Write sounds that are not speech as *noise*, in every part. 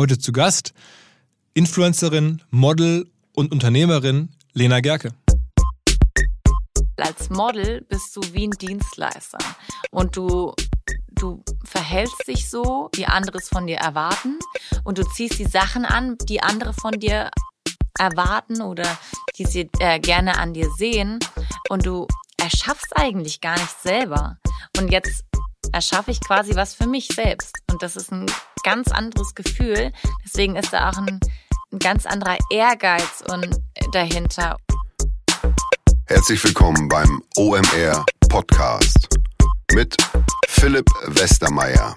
Heute zu Gast Influencerin, Model und Unternehmerin Lena Gerke. Als Model bist du wie ein Dienstleister und du du verhältst dich so, wie andere es von dir erwarten und du ziehst die Sachen an, die andere von dir erwarten oder die sie äh, gerne an dir sehen und du erschaffst eigentlich gar nicht selber. Und jetzt erschaffe ich quasi was für mich selbst. Und das ist ein ganz anderes Gefühl. Deswegen ist da auch ein, ein ganz anderer Ehrgeiz und dahinter. Herzlich willkommen beim OMR Podcast mit Philipp Westermeier.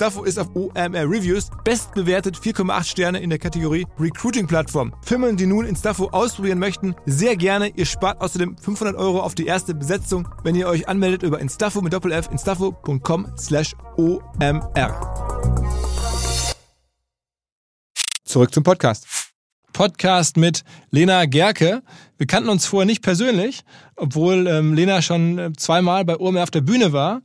ist auf OMR Reviews bestbewertet 4,8 Sterne in der Kategorie Recruiting Plattform. Firmen, die nun Instafo ausprobieren möchten, sehr gerne. Ihr spart außerdem 500 Euro auf die erste Besetzung, wenn ihr euch anmeldet über Instafo mit Doppel-F, instafo.com slash OMR. Zurück zum Podcast. Podcast mit Lena Gerke. Wir kannten uns vorher nicht persönlich, obwohl ähm, Lena schon äh, zweimal bei OMR auf der Bühne war.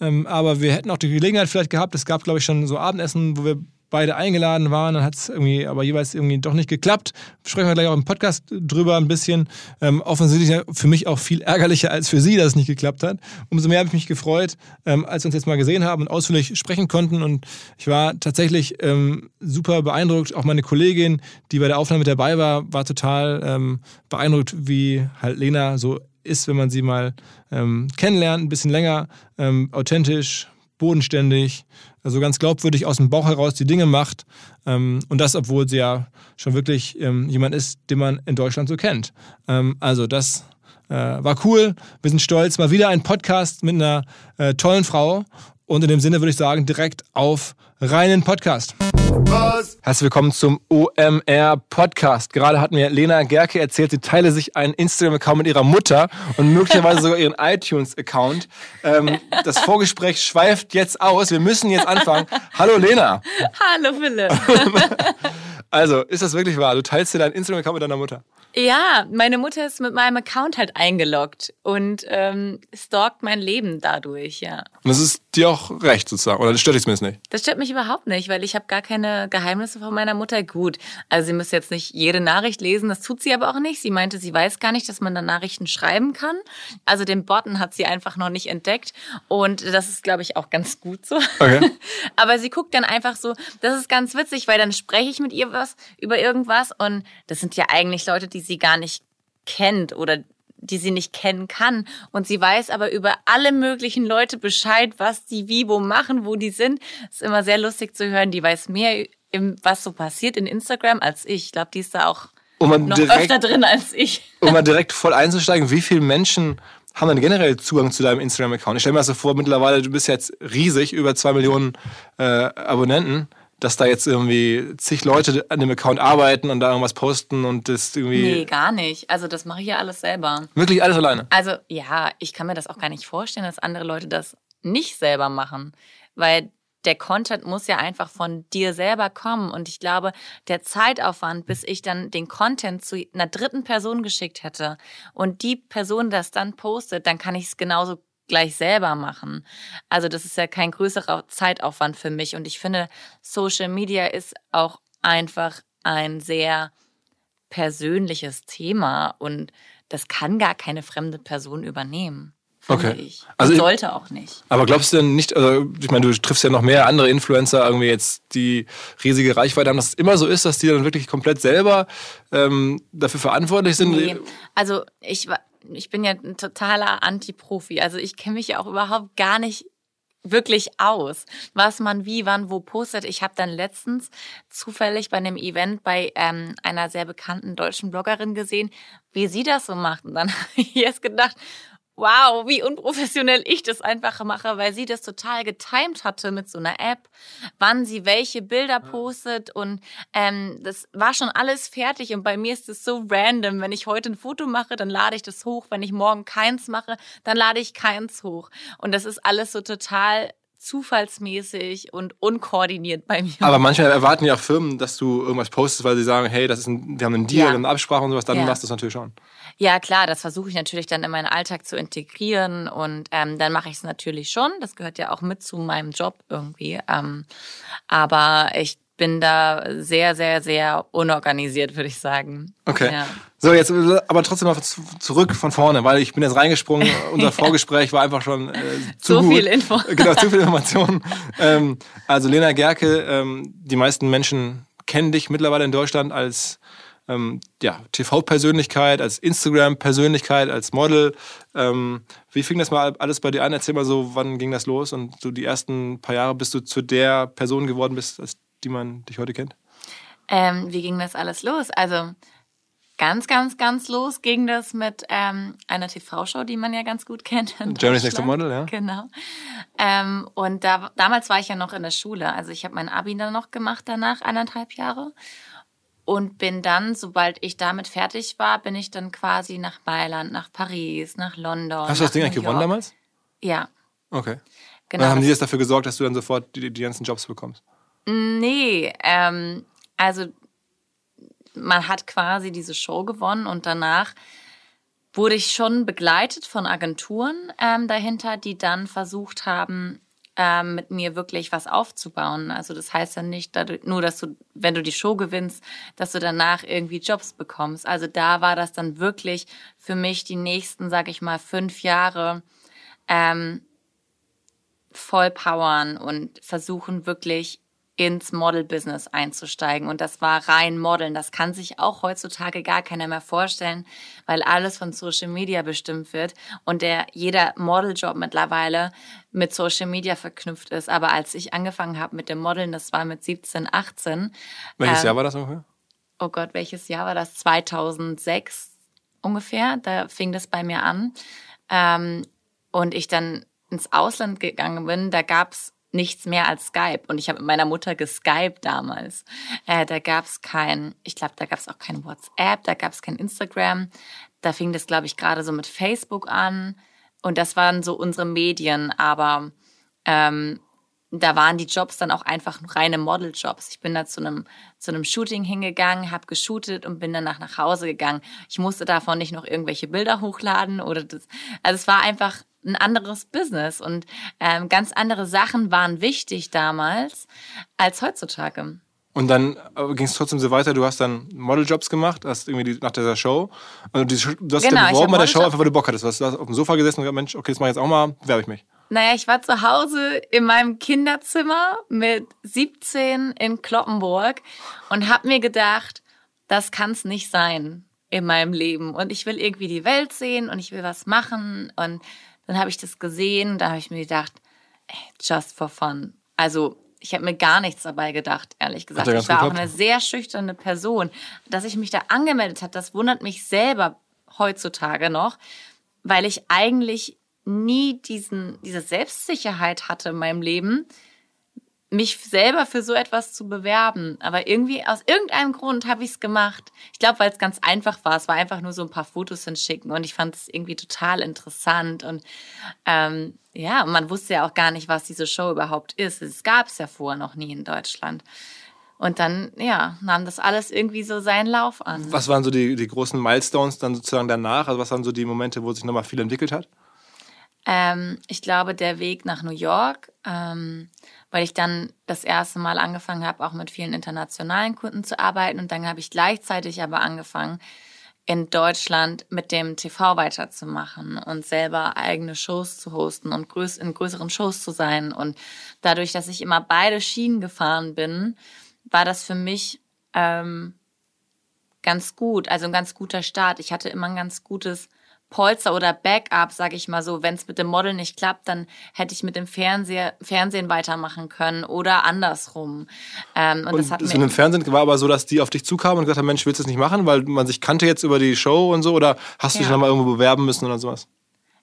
Ähm, aber wir hätten auch die Gelegenheit vielleicht gehabt. Es gab, glaube ich, schon so Abendessen, wo wir beide eingeladen waren. Dann hat es irgendwie aber jeweils irgendwie doch nicht geklappt. Sprechen wir gleich auch im Podcast drüber ein bisschen. Ähm, offensichtlich für mich auch viel ärgerlicher als für Sie, dass es nicht geklappt hat. Umso mehr habe ich mich gefreut, ähm, als wir uns jetzt mal gesehen haben und ausführlich sprechen konnten. Und ich war tatsächlich ähm, super beeindruckt. Auch meine Kollegin, die bei der Aufnahme mit dabei war, war total ähm, beeindruckt, wie halt Lena so ist, wenn man sie mal ähm, kennenlernt, ein bisschen länger, ähm, authentisch, bodenständig, also ganz glaubwürdig aus dem Bauch heraus die Dinge macht. Ähm, und das, obwohl sie ja schon wirklich ähm, jemand ist, den man in Deutschland so kennt. Ähm, also das äh, war cool. Wir sind stolz. Mal wieder ein Podcast mit einer äh, tollen Frau. Und in dem Sinne würde ich sagen, direkt auf reinen Podcast. Was? Herzlich willkommen zum OMR Podcast. Gerade hat mir Lena Gerke erzählt, sie teile sich einen Instagram-Account mit ihrer Mutter und möglicherweise sogar ihren iTunes-Account. Ähm, das Vorgespräch schweift jetzt aus. Wir müssen jetzt anfangen. Hallo Lena. Hallo Philipp. *laughs* also, ist das wirklich wahr? Du teilst dir deinen Instagram-Account mit deiner Mutter? Ja, meine Mutter ist mit meinem Account halt eingeloggt und ähm, stalkt mein Leben dadurch, ja. Und das ist dir auch recht sozusagen, oder das stört dich zumindest nicht? Das stört mich überhaupt nicht, weil ich habe gar keine Geheimnisse von meiner Mutter. Gut, also sie müsste jetzt nicht jede Nachricht lesen, das tut sie aber auch nicht. Sie meinte, sie weiß gar nicht, dass man da Nachrichten schreiben kann. Also den Button hat sie einfach noch nicht entdeckt und das ist, glaube ich, auch ganz gut so. Okay. *laughs* aber sie guckt dann einfach so, das ist ganz witzig, weil dann spreche ich mit ihr was über irgendwas und das sind ja eigentlich Leute, die sie gar nicht kennt oder die sie nicht kennen kann. Und sie weiß aber über alle möglichen Leute Bescheid, was die wie wo machen, wo die sind. Ist immer sehr lustig zu hören. Die weiß mehr, was so passiert in Instagram als ich. Ich glaube, die ist da auch um noch direkt, öfter drin als ich. Um mal direkt voll einzusteigen, wie viele Menschen haben dann generell Zugang zu deinem Instagram-Account? Ich stelle mir das so vor, mittlerweile, du bist jetzt riesig, über zwei Millionen äh, Abonnenten dass da jetzt irgendwie zig Leute an dem Account arbeiten und da irgendwas posten und das irgendwie. Nee, gar nicht. Also das mache ich ja alles selber. Wirklich alles alleine? Also ja, ich kann mir das auch gar nicht vorstellen, dass andere Leute das nicht selber machen. Weil der Content muss ja einfach von dir selber kommen. Und ich glaube, der Zeitaufwand, bis ich dann den Content zu einer dritten Person geschickt hätte und die Person das dann postet, dann kann ich es genauso gleich selber machen. Also das ist ja kein größerer Zeitaufwand für mich. Und ich finde, Social Media ist auch einfach ein sehr persönliches Thema und das kann gar keine fremde Person übernehmen. Okay. Ich. Also und sollte auch nicht. Aber glaubst du denn nicht, also ich meine, du triffst ja noch mehr andere Influencer, irgendwie jetzt, die riesige Reichweite haben, dass es immer so ist, dass die dann wirklich komplett selber ähm, dafür verantwortlich sind? Nee. Also ich, ich bin ja ein totaler Anti-Profi. Also ich kenne mich ja auch überhaupt gar nicht wirklich aus, was man wie, wann, wo postet. Ich habe dann letztens zufällig bei einem Event bei ähm, einer sehr bekannten deutschen Bloggerin gesehen, wie sie das so macht. Und dann *laughs* habe ich jetzt gedacht, wow, wie unprofessionell ich das einfach mache, weil sie das total getimed hatte mit so einer App, wann sie welche Bilder postet und ähm, das war schon alles fertig und bei mir ist es so random, wenn ich heute ein Foto mache, dann lade ich das hoch, wenn ich morgen keins mache, dann lade ich keins hoch. Und das ist alles so total zufallsmäßig und unkoordiniert bei mir. Aber manchmal erwarten ja auch Firmen, dass du irgendwas postest, weil sie sagen, hey, das ist ein, wir haben einen Deal, ja. eine Absprache und sowas, dann ja. machst du es natürlich schon. Ja, klar, das versuche ich natürlich dann in meinen Alltag zu integrieren und ähm, dann mache ich es natürlich schon. Das gehört ja auch mit zu meinem Job irgendwie. Ähm, aber ich bin da sehr, sehr, sehr unorganisiert, würde ich sagen. Okay. Ja. So, jetzt aber trotzdem mal zurück von vorne, weil ich bin jetzt reingesprungen. *laughs* Unser Vorgespräch war einfach schon äh, zu so gut. viel Info. *laughs* Genau, zu viel *laughs* Information. ähm, also Lena Gerke, ähm, die meisten Menschen kennen dich mittlerweile in Deutschland als ähm, ja, TV-Persönlichkeit, als Instagram-Persönlichkeit, als Model. Ähm, wie fing das mal alles bei dir an? Erzähl mal so, wann ging das los und so die ersten paar Jahre, bis du zu der Person geworden bist, als die man dich heute kennt? Ähm, wie ging das alles los? Also ganz, ganz, ganz los ging das mit ähm, einer TV-Show, die man ja ganz gut kennt. Germany's Next Model, ja. Genau. Ähm, und da, damals war ich ja noch in der Schule. Also ich habe mein Abi dann noch gemacht danach, eineinhalb Jahre. Und bin dann, sobald ich damit fertig war, bin ich dann quasi nach Mailand, nach Paris, nach London. Hast du das Ding eigentlich gewonnen damals? Ja. Okay. Genau. dann haben die jetzt dafür gesorgt, dass du dann sofort die, die ganzen Jobs bekommst? Nee, ähm, also man hat quasi diese Show gewonnen und danach wurde ich schon begleitet von Agenturen ähm, dahinter, die dann versucht haben, ähm, mit mir wirklich was aufzubauen. Also das heißt ja nicht dadurch, nur, dass du, wenn du die Show gewinnst, dass du danach irgendwie Jobs bekommst. Also da war das dann wirklich für mich die nächsten, sag ich mal, fünf Jahre ähm, voll powern und versuchen wirklich ins Model-Business einzusteigen. Und das war rein Modeln. Das kann sich auch heutzutage gar keiner mehr vorstellen, weil alles von Social Media bestimmt wird und der jeder Modeljob mittlerweile mit Social Media verknüpft ist. Aber als ich angefangen habe mit dem Modeln, das war mit 17, 18. Welches ähm, Jahr war das ungefähr? Oh Gott, welches Jahr war das? 2006 ungefähr. Da fing das bei mir an. Ähm, und ich dann ins Ausland gegangen bin, da gab's nichts mehr als Skype. Und ich habe mit meiner Mutter geskypt damals. Äh, da gab es kein, ich glaube, da gab es auch kein WhatsApp, da gab es kein Instagram. Da fing das, glaube ich, gerade so mit Facebook an. Und das waren so unsere Medien, aber ähm, da waren die Jobs dann auch einfach reine Modeljobs. Ich bin da zu einem zu einem Shooting hingegangen, habe geshootet und bin danach nach Hause gegangen. Ich musste davon nicht noch irgendwelche Bilder hochladen oder das. Also es war einfach ein anderes Business und ähm, ganz andere Sachen waren wichtig damals als heutzutage. Und dann äh, ging es trotzdem so weiter. Du hast dann Modeljobs gemacht, hast irgendwie die, nach dieser Show. Und die, du hast genau, beworben bei der Show einfach, weil du Bock hattest. Du hast auf dem Sofa gesessen und gesagt, Mensch, okay, das mache ich jetzt auch mal, werbe ich mich. Naja, ich war zu Hause in meinem Kinderzimmer mit 17 in Kloppenburg und habe mir gedacht, das kann es nicht sein in meinem Leben. Und ich will irgendwie die Welt sehen und ich will was machen. Und dann habe ich das gesehen da habe ich mir gedacht, ey, just for fun. Also ich habe mir gar nichts dabei gedacht, ehrlich gesagt. Ich war auch eine sehr schüchterne Person. Dass ich mich da angemeldet habe, das wundert mich selber heutzutage noch, weil ich eigentlich nie diesen, diese Selbstsicherheit hatte in meinem Leben, mich selber für so etwas zu bewerben. Aber irgendwie, aus irgendeinem Grund habe ich es gemacht. Ich glaube, weil es ganz einfach war. Es war einfach nur so ein paar Fotos hinschicken und ich fand es irgendwie total interessant. Und ähm, ja, man wusste ja auch gar nicht, was diese Show überhaupt ist. Es gab es ja vorher noch nie in Deutschland. Und dann, ja, nahm das alles irgendwie so seinen Lauf an. Was waren so die, die großen Milestones dann sozusagen danach? Also was waren so die Momente, wo sich nochmal viel entwickelt hat? Ähm, ich glaube, der Weg nach New York, ähm, weil ich dann das erste Mal angefangen habe, auch mit vielen internationalen Kunden zu arbeiten. Und dann habe ich gleichzeitig aber angefangen, in Deutschland mit dem TV weiterzumachen und selber eigene Shows zu hosten und in größeren Shows zu sein. Und dadurch, dass ich immer beide Schienen gefahren bin, war das für mich ähm, ganz gut, also ein ganz guter Start. Ich hatte immer ein ganz gutes Polster oder Backup, sage ich mal so. Wenn es mit dem Model nicht klappt, dann hätte ich mit dem Fernseher, Fernsehen weitermachen können oder andersrum. Ähm, und, und das hat das mit dem Fernsehen war aber so, dass die auf dich zukamen und gesagt haben, Mensch, willst du das nicht machen, weil man sich kannte jetzt über die Show und so? Oder hast du ja. dich nochmal irgendwo bewerben müssen oder sowas?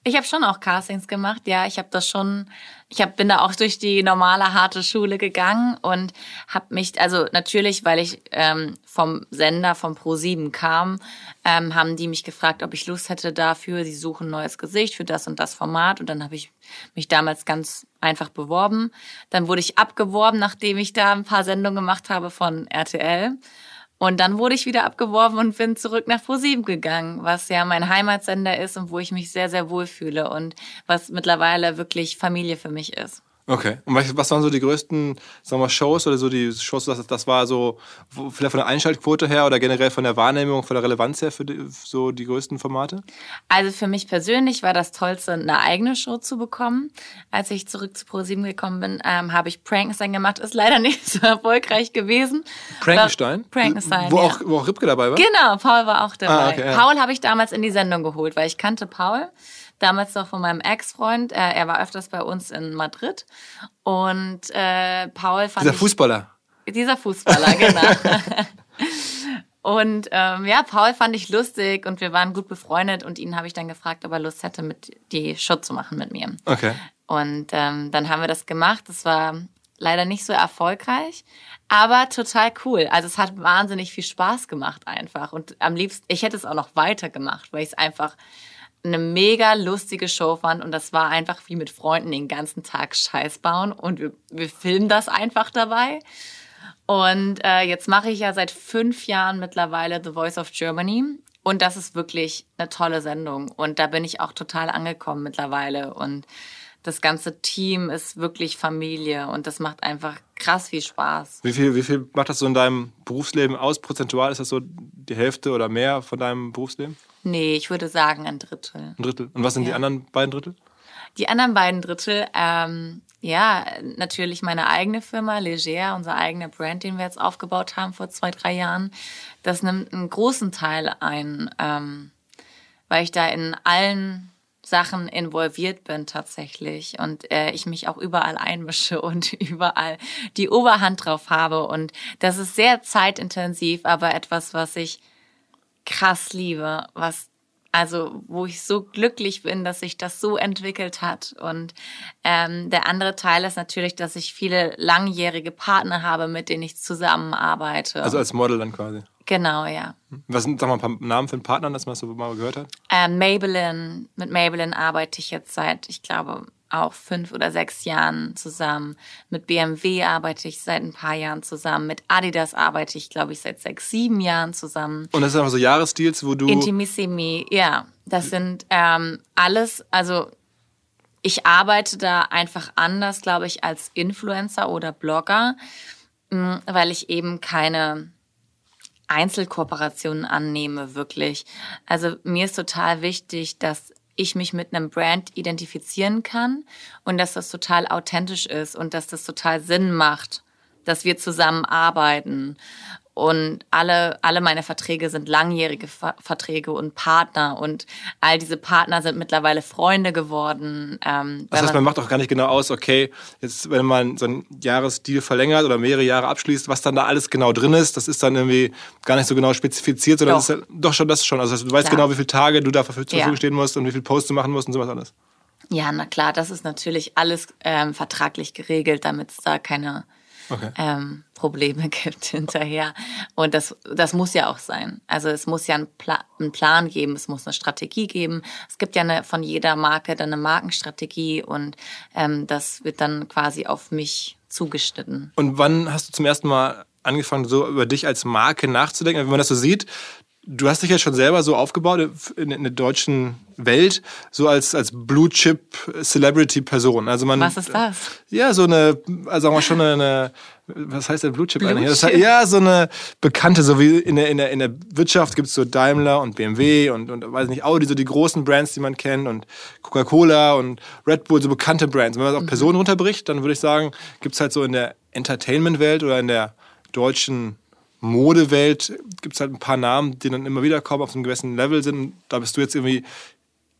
Ich habe schon auch Castings gemacht, ja. Ich habe das schon, ich hab, bin da auch durch die normale harte Schule gegangen und habe mich, also natürlich, weil ich ähm, vom Sender, vom Pro7 kam, ähm, haben die mich gefragt, ob ich Lust hätte dafür. Sie suchen neues Gesicht für das und das Format und dann habe ich mich damals ganz einfach beworben. Dann wurde ich abgeworben, nachdem ich da ein paar Sendungen gemacht habe von RTL. Und dann wurde ich wieder abgeworfen und bin zurück nach ProSieben gegangen, was ja mein Heimatsender ist und wo ich mich sehr, sehr wohl fühle und was mittlerweile wirklich Familie für mich ist. Okay. Und was waren so die größten, sagen wir, Shows oder so die Shows, das, das war so vielleicht von der Einschaltquote her oder generell von der Wahrnehmung, von der Relevanz her für die, so die größten Formate? Also für mich persönlich war das Tollste, eine eigene Show zu bekommen. Als ich zurück zu ProSieben gekommen bin, ähm, habe ich Prankenstein gemacht. Ist leider *laughs* nicht so erfolgreich gewesen. Prankenstein? Prankenstein, wo, ja. auch, wo auch Ripke dabei war? Genau, Paul war auch dabei. Ah, okay, ja. Paul habe ich damals in die Sendung geholt, weil ich kannte Paul damals noch von meinem Ex-Freund. Äh, er war öfters bei uns in Madrid. Und äh, Paul fand. Dieser ich, Fußballer. Dieser Fußballer, genau. *laughs* *laughs* und ähm, ja, Paul fand ich lustig und wir waren gut befreundet und ihn habe ich dann gefragt, ob er Lust hätte, mit die Show zu machen mit mir. Okay. Und ähm, dann haben wir das gemacht. Das war leider nicht so erfolgreich, aber total cool. Also es hat wahnsinnig viel Spaß gemacht einfach. Und am liebsten, ich hätte es auch noch weiter gemacht, weil ich es einfach eine mega lustige Show fand und das war einfach wie mit Freunden den ganzen Tag Scheiß bauen und wir, wir filmen das einfach dabei. Und äh, jetzt mache ich ja seit fünf Jahren mittlerweile The Voice of Germany und das ist wirklich eine tolle Sendung und da bin ich auch total angekommen mittlerweile und das ganze Team ist wirklich Familie und das macht einfach krass viel Spaß. Wie viel, wie viel macht das so in deinem Berufsleben aus? Prozentual ist das so die Hälfte oder mehr von deinem Berufsleben? Nee, ich würde sagen ein Drittel. Ein Drittel. Und was sind ja. die anderen beiden Drittel? Die anderen beiden Drittel, ähm, ja, natürlich meine eigene Firma, Leger, unser eigener Brand, den wir jetzt aufgebaut haben vor zwei, drei Jahren. Das nimmt einen großen Teil ein, ähm, weil ich da in allen Sachen involviert bin tatsächlich und äh, ich mich auch überall einmische *laughs* und überall die Oberhand drauf habe und das ist sehr zeitintensiv, aber etwas, was ich krass liebe, was also wo ich so glücklich bin, dass sich das so entwickelt hat. Und ähm, der andere Teil ist natürlich, dass ich viele langjährige Partner habe, mit denen ich zusammenarbeite. Also als Model dann quasi. Genau, ja. Was sind, sag mal, ein paar Namen für einen Partner, dass man das so mal gehört hat? Ähm, Maybelline. Mit Maybelline arbeite ich jetzt seit, ich glaube, auch fünf oder sechs Jahren zusammen. Mit BMW arbeite ich seit ein paar Jahren zusammen. Mit Adidas arbeite ich, glaube ich, seit sechs, sieben Jahren zusammen. Und das sind einfach so Jahresdeals, wo du. Intimissimi, ja. Das sind ähm, alles, also ich arbeite da einfach anders, glaube ich, als Influencer oder Blogger, mm, weil ich eben keine Einzelkooperationen annehme, wirklich. Also mir ist total wichtig, dass ich mich mit einem Brand identifizieren kann und dass das total authentisch ist und dass das total Sinn macht, dass wir zusammen arbeiten. Und alle, alle meine Verträge sind langjährige Ver Verträge und Partner. Und all diese Partner sind mittlerweile Freunde geworden. Ähm, das heißt, man, man macht auch gar nicht genau aus, okay, jetzt, wenn man so einen Jahresdeal verlängert oder mehrere Jahre abschließt, was dann da alles genau drin ist, das ist dann irgendwie gar nicht so genau spezifiziert, sondern doch, das ist, doch schon das schon. Also du weißt klar. genau, wie viele Tage du dafür zur Verfügung ja. stehen musst und wie viele Posts du machen musst und sowas alles. Ja, na klar, das ist natürlich alles ähm, vertraglich geregelt, damit es da keine okay. ähm, Probleme *laughs* gibt hinterher. Und das, das muss ja auch sein. Also es muss ja einen, Pla einen Plan geben, es muss eine Strategie geben. Es gibt ja eine, von jeder Marke dann eine Markenstrategie und ähm, das wird dann quasi auf mich zugeschnitten. Und wann hast du zum ersten Mal angefangen, so über dich als Marke nachzudenken? Wenn man das so sieht, du hast dich ja schon selber so aufgebaut in, in der deutschen Welt, so als, als Blue Chip Celebrity Person. Also man, Was ist das? Ja, so eine, also sagen wir schon eine, was heißt der Blue Chip Blue eigentlich? Heißt, ja, so eine bekannte, so wie in der, in der, in der Wirtschaft gibt es so Daimler und BMW und, und weiß nicht, Audi, so die großen Brands, die man kennt und Coca-Cola und Red Bull, so bekannte Brands. Wenn man das auf Personen runterbricht, dann würde ich sagen, gibt es halt so in der Entertainment-Welt oder in der deutschen Modewelt gibt es halt ein paar Namen, die dann immer wieder kommen, auf einem gewissen Level sind. Da bist du jetzt irgendwie,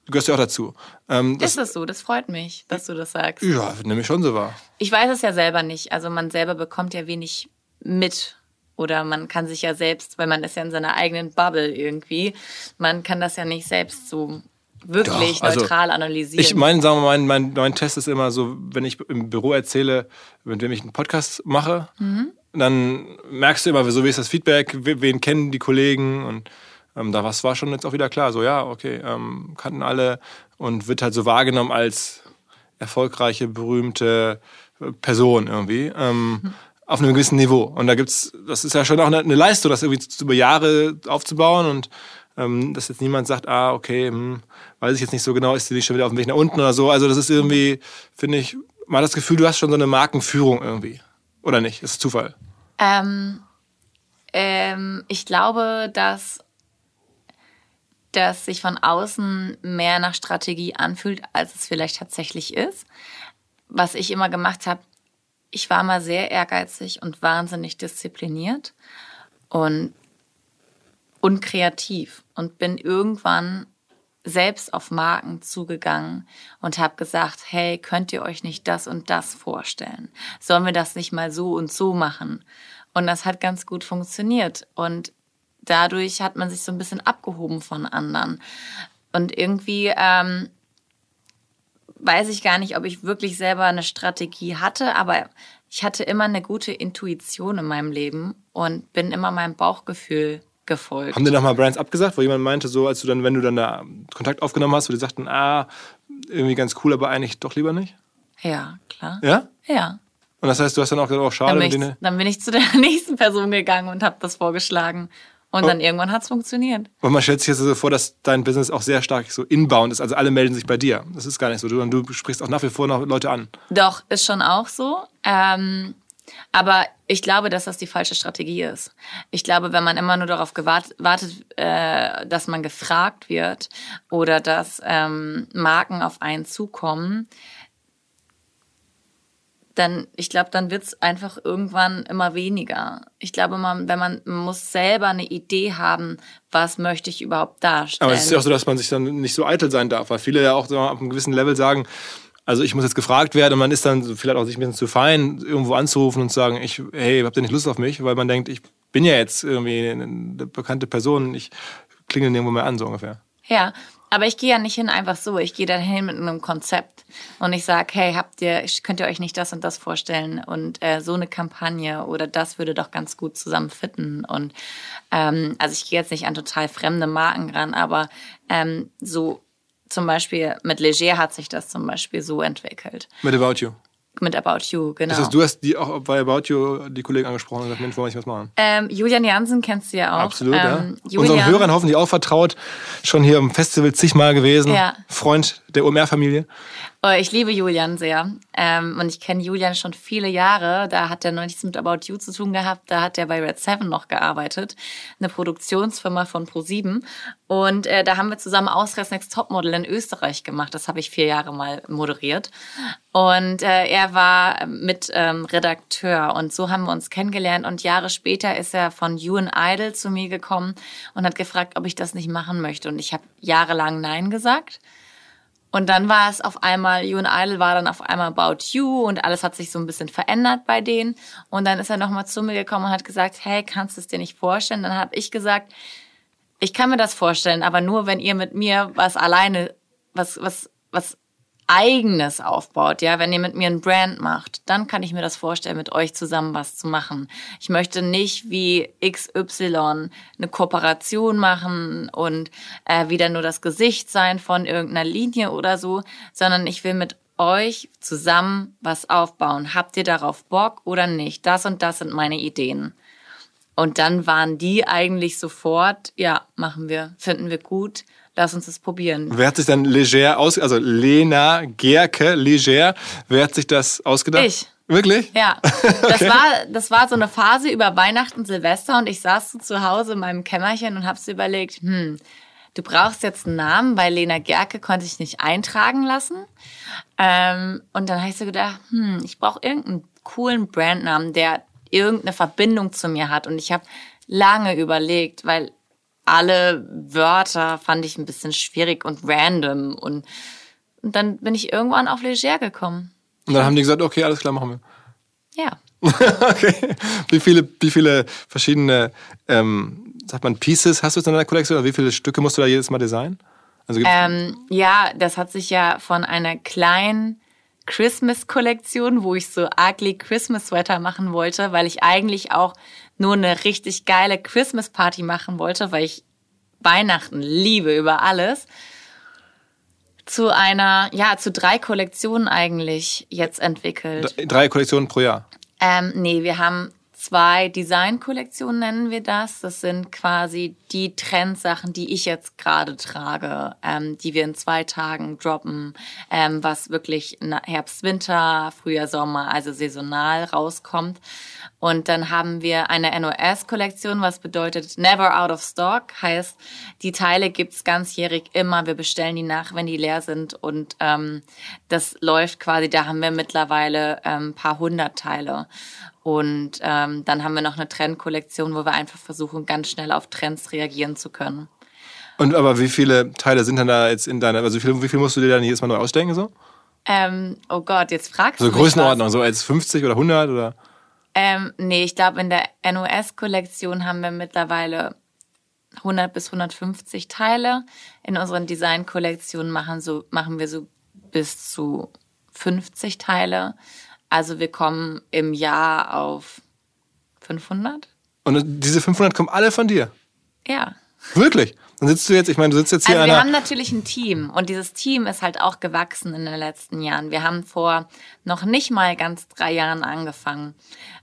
du gehörst ja auch dazu. Ähm, das, ist das so? Das freut mich, dass du das sagst. Ja, nehme ich schon so wahr. Ich weiß es ja selber nicht. Also man selber bekommt ja wenig mit. Oder man kann sich ja selbst, weil man ist ja in seiner eigenen Bubble irgendwie, man kann das ja nicht selbst so wirklich Doch, also neutral analysieren. Ich meine, sagen wir mal, mein, mein, mein Test ist immer so, wenn ich im Büro erzähle, mit wem ich einen Podcast mache, mhm dann merkst du immer, so wie ist das Feedback, wen kennen die Kollegen und ähm, da was war schon jetzt auch wieder klar, so ja, okay, ähm, kannten alle und wird halt so wahrgenommen als erfolgreiche, berühmte äh, Person irgendwie. Ähm, mhm. Auf einem gewissen Niveau. Und da gibt's, das ist ja schon auch eine, eine Leistung, das irgendwie über Jahre aufzubauen und ähm, dass jetzt niemand sagt, ah, okay, hm, weiß ich jetzt nicht so genau, ist die nicht schon wieder auf dem Weg nach unten oder so. Also das ist irgendwie, finde ich, mal das Gefühl, du hast schon so eine Markenführung irgendwie. Oder nicht? Ist Zufall? Ähm, ähm, ich glaube, dass das sich von außen mehr nach Strategie anfühlt, als es vielleicht tatsächlich ist. Was ich immer gemacht habe, ich war mal sehr ehrgeizig und wahnsinnig diszipliniert und, und kreativ und bin irgendwann selbst auf Marken zugegangen und habe gesagt, hey, könnt ihr euch nicht das und das vorstellen? Sollen wir das nicht mal so und so machen? Und das hat ganz gut funktioniert. Und dadurch hat man sich so ein bisschen abgehoben von anderen. Und irgendwie ähm, weiß ich gar nicht, ob ich wirklich selber eine Strategie hatte, aber ich hatte immer eine gute Intuition in meinem Leben und bin immer meinem Bauchgefühl gefolgt. Haben dir nochmal Brands abgesagt, wo jemand meinte, so als du dann, wenn du dann da Kontakt aufgenommen hast, wo die sagten, ah, irgendwie ganz cool, aber eigentlich doch lieber nicht? Ja, klar. Ja? Ja. Und das heißt, du hast dann auch gesagt, oh, schade. Dann bin, ich, dann bin ich zu der *laughs* nächsten Person gegangen und habe das vorgeschlagen. Und dann oh. irgendwann hat es funktioniert. Und man stellt sich jetzt so vor, dass dein Business auch sehr stark so inbound ist. Also alle melden sich bei dir. Das ist gar nicht so. Du, du sprichst auch nach wie vor noch Leute an. Doch, ist schon auch so. Ähm, aber ich glaube, dass das die falsche Strategie ist. Ich glaube, wenn man immer nur darauf wartet, äh, dass man gefragt wird oder dass ähm, Marken auf einen zukommen, dann, ich glaube, dann wird es einfach irgendwann immer weniger. Ich glaube, man, wenn man, man muss selber eine Idee haben, was möchte ich überhaupt darstellen. Aber es ist ja auch so, dass man sich dann nicht so eitel sein darf, weil viele ja auch so auf einem gewissen Level sagen, also ich muss jetzt gefragt werden und man ist dann vielleicht auch sich ein bisschen zu fein, irgendwo anzurufen und zu sagen, ich, hey, habt ihr nicht Lust auf mich? Weil man denkt, ich bin ja jetzt irgendwie eine bekannte Person, ich klingel nirgendwo mehr an, so ungefähr. Ja, aber ich gehe ja nicht hin einfach so. Ich gehe dann hin mit einem Konzept und ich sage, hey, habt ihr, könnt ihr euch nicht das und das vorstellen und äh, so eine Kampagne oder das würde doch ganz gut zusammen fitten. Und ähm, also ich gehe jetzt nicht an total fremde Marken ran, aber ähm, so zum Beispiel mit Leger hat sich das zum Beispiel so entwickelt. Mit About You. Mit About You, genau. Das heißt, du hast die auch bei About You die Kollegen angesprochen und gesagt, Mensch, wollen wir was machen? Ähm, Julian Jansen kennst du ja auch. Absolut, ähm, ja. Julian, Unseren Hörern hoffentlich auch vertraut. Schon hier im Festival zigmal gewesen. Ja. Freund der OMR-Familie. Oh, ich liebe Julian sehr. Ähm, und ich kenne Julian schon viele Jahre. Da hat er noch nichts mit About You zu tun gehabt. Da hat er bei Red Seven noch gearbeitet. Eine Produktionsfirma von Pro7. Und äh, da haben wir zusammen Ausreiß Next Topmodel in Österreich gemacht. Das habe ich vier Jahre mal moderiert. Und äh, er war mit ähm, Redakteur. Und so haben wir uns kennengelernt. Und Jahre später ist er von You and Idol zu mir gekommen und hat gefragt, ob ich das nicht machen möchte. Und ich habe jahrelang Nein gesagt. Und dann war es auf einmal, You and Idol war dann auf einmal About You und alles hat sich so ein bisschen verändert bei denen. Und dann ist er nochmal zu mir gekommen und hat gesagt, hey, kannst du es dir nicht vorstellen? Dann habe ich gesagt, ich kann mir das vorstellen, aber nur wenn ihr mit mir was alleine, was, was, was eigenes aufbaut, ja, wenn ihr mit mir ein Brand macht, dann kann ich mir das vorstellen, mit euch zusammen was zu machen. Ich möchte nicht wie XY eine Kooperation machen und äh, wieder nur das Gesicht sein von irgendeiner Linie oder so, sondern ich will mit euch zusammen was aufbauen. Habt ihr darauf Bock oder nicht? Das und das sind meine Ideen. Und dann waren die eigentlich sofort, ja, machen wir, finden wir gut, lass uns das probieren. Wer hat sich dann leger aus, also Lena Gerke, leger, wer hat sich das ausgedacht? Ich. Wirklich? Ja, *laughs* das, war, das war so eine Phase über Weihnachten, Silvester und ich saß so zu Hause in meinem Kämmerchen und habe so überlegt, hm, du brauchst jetzt einen Namen, weil Lena Gerke konnte ich nicht eintragen lassen. Ähm, und dann habe ich so gedacht, hm, ich brauche irgendeinen coolen Brandnamen, der irgendeine Verbindung zu mir hat. Und ich habe lange überlegt, weil alle Wörter fand ich ein bisschen schwierig und random. Und, und dann bin ich irgendwann auf Leger gekommen. Und dann haben die gesagt, okay, alles klar, machen wir. Ja. *laughs* okay. Wie viele, wie viele verschiedene, ähm, sagt man, Pieces hast du in deiner Kollektion? Oder wie viele Stücke musst du da jedes Mal designen? Also ähm, ja, das hat sich ja von einer kleinen Christmas-Kollektion, wo ich so ugly Christmas-Sweater machen wollte, weil ich eigentlich auch nur eine richtig geile Christmas-Party machen wollte, weil ich Weihnachten liebe über alles. Zu einer, ja, zu drei Kollektionen eigentlich jetzt entwickelt. Drei Kollektionen pro Jahr? Ähm, nee, wir haben zwei Design-Kollektionen nennen wir das. Das sind quasi die Trendsachen, die ich jetzt gerade trage, ähm, die wir in zwei Tagen droppen, ähm, was wirklich Herbst, Winter, Frühjahr, Sommer, also saisonal rauskommt. Und dann haben wir eine NOS-Kollektion, was bedeutet Never Out of Stock, heißt, die Teile gibt's ganzjährig immer. Wir bestellen die nach, wenn die leer sind. Und ähm, das läuft quasi, da haben wir mittlerweile ähm, paar hundert Teile. Und ähm, dann haben wir noch eine Trendkollektion, wo wir einfach versuchen, ganz schnell auf Trends reagieren zu können. Und aber wie viele Teile sind dann da jetzt in deiner, also wie viel, wie viel musst du dir dann jedes Mal neu ausdenken so? Ähm, oh Gott, jetzt fragst so du mich Größenordnung, was. so als 50 oder 100 oder? Ähm, nee, ich glaube, in der NOS-Kollektion haben wir mittlerweile 100 bis 150 Teile. In unseren Design-Kollektionen machen, so, machen wir so bis zu 50 Teile. Also wir kommen im Jahr auf 500. Und diese 500 kommen alle von dir? Ja. Wirklich? Dann sitzt du jetzt, ich meine, du sitzt jetzt hier. Also wir haben natürlich ein Team und dieses Team ist halt auch gewachsen in den letzten Jahren. Wir haben vor noch nicht mal ganz drei Jahren angefangen.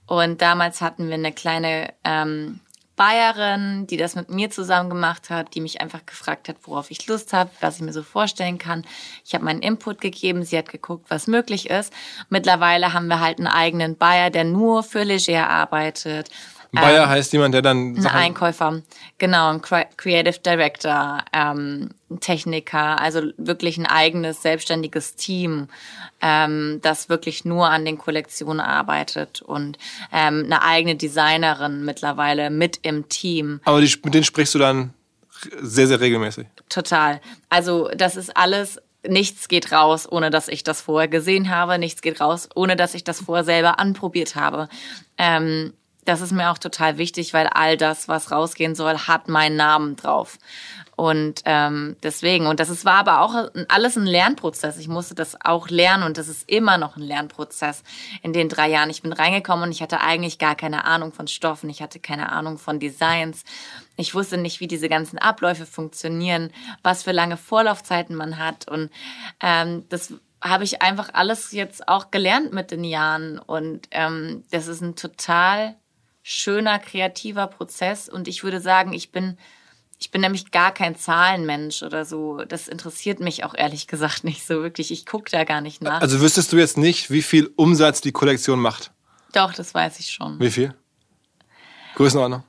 Und damals hatten wir eine kleine ähm, Bayerin, die das mit mir zusammen gemacht hat, die mich einfach gefragt hat, worauf ich Lust habe, was ich mir so vorstellen kann. Ich habe meinen Input gegeben, sie hat geguckt, was möglich ist. Mittlerweile haben wir halt einen eigenen Bayer, der nur für Leger arbeitet ein Buyer ähm, heißt jemand, der dann. Ein Einkäufer, genau, ein Creative Director, ähm, ein Techniker, also wirklich ein eigenes selbstständiges Team, ähm, das wirklich nur an den Kollektionen arbeitet und ähm, eine eigene Designerin mittlerweile mit im Team. Aber die, mit denen sprichst du dann sehr, sehr regelmäßig. Total. Also das ist alles nichts geht raus, ohne dass ich das vorher gesehen habe. Nichts geht raus, ohne dass ich das vorher selber anprobiert habe. Ähm, das ist mir auch total wichtig, weil all das, was rausgehen soll, hat meinen Namen drauf. Und ähm, deswegen, und das ist, war aber auch alles ein Lernprozess. Ich musste das auch lernen und das ist immer noch ein Lernprozess in den drei Jahren. Ich bin reingekommen und ich hatte eigentlich gar keine Ahnung von Stoffen, ich hatte keine Ahnung von Designs. Ich wusste nicht, wie diese ganzen Abläufe funktionieren, was für lange Vorlaufzeiten man hat. Und ähm, das habe ich einfach alles jetzt auch gelernt mit den Jahren. Und ähm, das ist ein total schöner, kreativer Prozess. Und ich würde sagen, ich bin, ich bin nämlich gar kein Zahlenmensch oder so. Das interessiert mich auch ehrlich gesagt *laughs* nicht so wirklich. Ich gucke da gar nicht nach. Also wüsstest du jetzt nicht, wie viel Umsatz die Kollektion macht? Doch, das weiß ich schon. Wie viel? Größenordnung?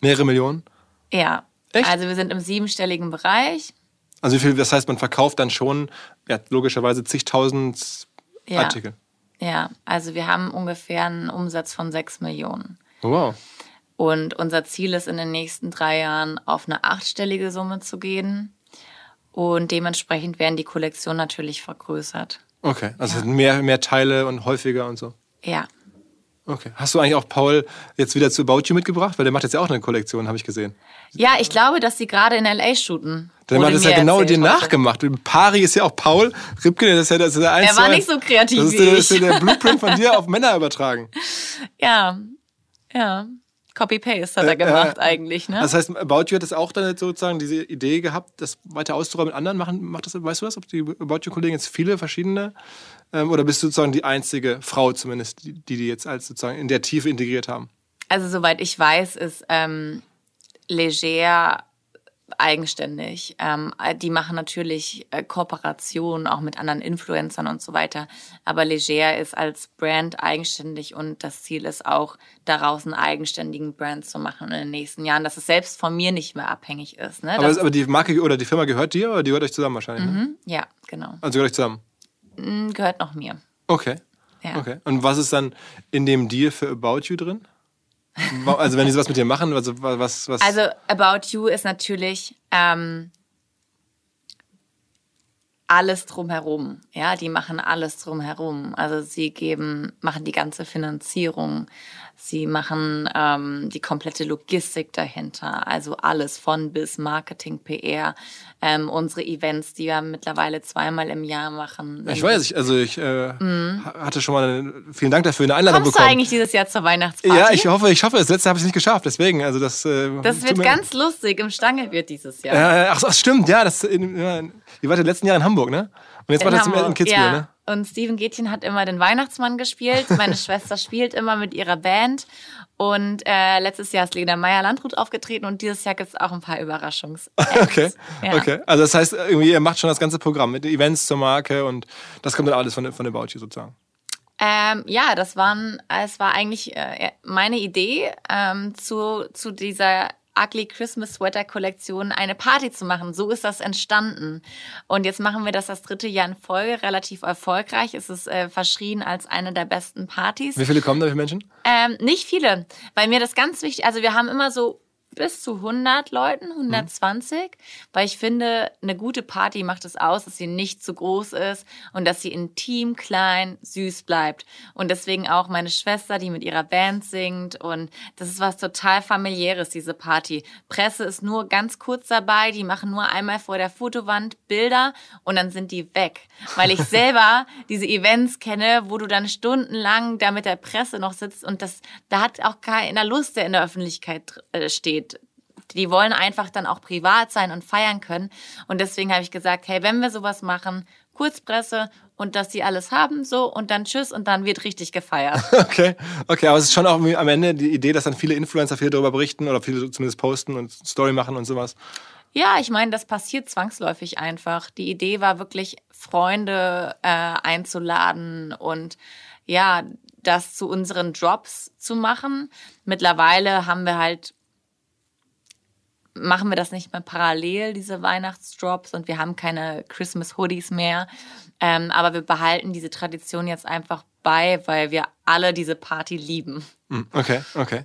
Mehrere Millionen? Ja. Echt? Also wir sind im siebenstelligen Bereich. Also wie viel, das heißt, man verkauft dann schon ja, logischerweise zigtausend ja. Artikel. Ja, also wir haben ungefähr einen Umsatz von 6 Millionen. Wow. Und unser Ziel ist in den nächsten drei Jahren auf eine achtstellige Summe zu gehen. Und dementsprechend werden die Kollektionen natürlich vergrößert. Okay, also ja. mehr, mehr Teile und häufiger und so. Ja. Okay. Hast du eigentlich auch Paul jetzt wieder zu About You mitgebracht? Weil der macht jetzt ja auch eine Kollektion, habe ich gesehen. Ja, ich glaube, dass sie gerade in L.A. shooten. Der hat das ja genau dir nachgemacht. Pari ist ja auch Paul Ripken, das ist ja, das ist der Er war nicht so kreativ das ist, wie der, das ist der Blueprint von dir auf Männer übertragen. *laughs* Ja, ja. Copy-Paste hat er gemacht äh, eigentlich. Ne? Das heißt, About You hat das auch dann sozusagen diese Idee gehabt, das weiter auszuräumen mit anderen. Machen, macht das, weißt du das, ob die About You-Kollegen jetzt viele verschiedene ähm, oder bist du sozusagen die einzige Frau zumindest, die die jetzt als sozusagen in der Tiefe integriert haben? Also soweit ich weiß, ist ähm, Leger eigenständig. Ähm, die machen natürlich äh, Kooperationen auch mit anderen Influencern und so weiter. Aber Leger ist als Brand eigenständig und das Ziel ist auch, daraus einen eigenständigen Brand zu machen in den nächsten Jahren, dass es selbst von mir nicht mehr abhängig ist. Ne? Aber, aber, die Marke oder die Firma gehört dir oder die gehört euch zusammen wahrscheinlich? Ne? Mhm, ne? Ja, genau. Also gehört euch zusammen? Mm, gehört noch mir. Okay. Ja. Okay. Und was ist dann in dem Deal für About You drin? Also wenn die sowas mit dir machen, also was, was? Also About You ist natürlich ähm, alles drumherum. Ja, die machen alles drumherum. Also sie geben, machen die ganze Finanzierung, Sie machen ähm, die komplette Logistik dahinter, also alles von bis Marketing, PR, ähm, unsere Events, die wir mittlerweile zweimal im Jahr machen. Ich weiß, ich, also ich äh, mhm. hatte schon mal eine, vielen Dank dafür eine Einladung Kommst bekommen. Kommst du eigentlich dieses Jahr zur Weihnachtsparty? Ja, ich hoffe, ich hoffe. Das letzte habe ich nicht geschafft, deswegen. Also das. Äh, das wird ganz lustig. Im Stange wird dieses Jahr. Ja, ach, ach stimmt, ja, das. In, ja, ihr wart im letzten Jahr in Hamburg, ne? Und jetzt war das in Kitzbühel, ja. ne? Und Steven Gätchen hat immer den Weihnachtsmann gespielt. Meine *laughs* Schwester spielt immer mit ihrer Band. Und äh, letztes Jahr ist Lena Meyer-Landrut aufgetreten und dieses Jahr gibt es auch ein paar Überraschungs. *laughs* okay, ja. okay. Also das heißt, irgendwie ihr macht schon das ganze Programm mit Events zur Marke und das kommt dann alles von, von der Bauchi sozusagen. Ähm, ja, das waren, es war eigentlich äh, meine Idee ähm, zu, zu dieser Ugly Christmas Sweater Kollektion eine Party zu machen. So ist das entstanden. Und jetzt machen wir das das dritte Jahr in Folge, relativ erfolgreich. Es ist äh, verschrien als eine der besten Partys. Wie viele kommen da, wie Menschen? Ähm, nicht viele, weil mir das ganz wichtig, also wir haben immer so bis zu 100 Leuten, 120, mhm. weil ich finde, eine gute Party macht es aus, dass sie nicht zu groß ist und dass sie intim, klein, süß bleibt. Und deswegen auch meine Schwester, die mit ihrer Band singt und das ist was total familiäres, diese Party. Presse ist nur ganz kurz dabei, die machen nur einmal vor der Fotowand Bilder und dann sind die weg. Weil ich *laughs* selber diese Events kenne, wo du dann stundenlang da mit der Presse noch sitzt und das, da hat auch keiner Lust, der in der Öffentlichkeit äh, steht. Die wollen einfach dann auch privat sein und feiern können. Und deswegen habe ich gesagt, hey, wenn wir sowas machen, Kurzpresse und dass sie alles haben, so und dann tschüss und dann wird richtig gefeiert. *laughs* Okay, okay, aber es ist schon auch am Ende die Idee, dass dann viele Influencer viel darüber berichten oder viele zumindest posten und Story machen und sowas. Ja, ich meine, das passiert zwangsläufig einfach. Die Idee war wirklich, Freunde äh, einzuladen und ja, das zu unseren Jobs zu machen. Mittlerweile haben wir halt machen wir das nicht mehr parallel, diese Weihnachtsdrops, und wir haben keine Christmas Hoodies mehr. Ähm, aber wir behalten diese Tradition jetzt einfach bei, weil wir alle diese Party lieben. Hm, okay, okay.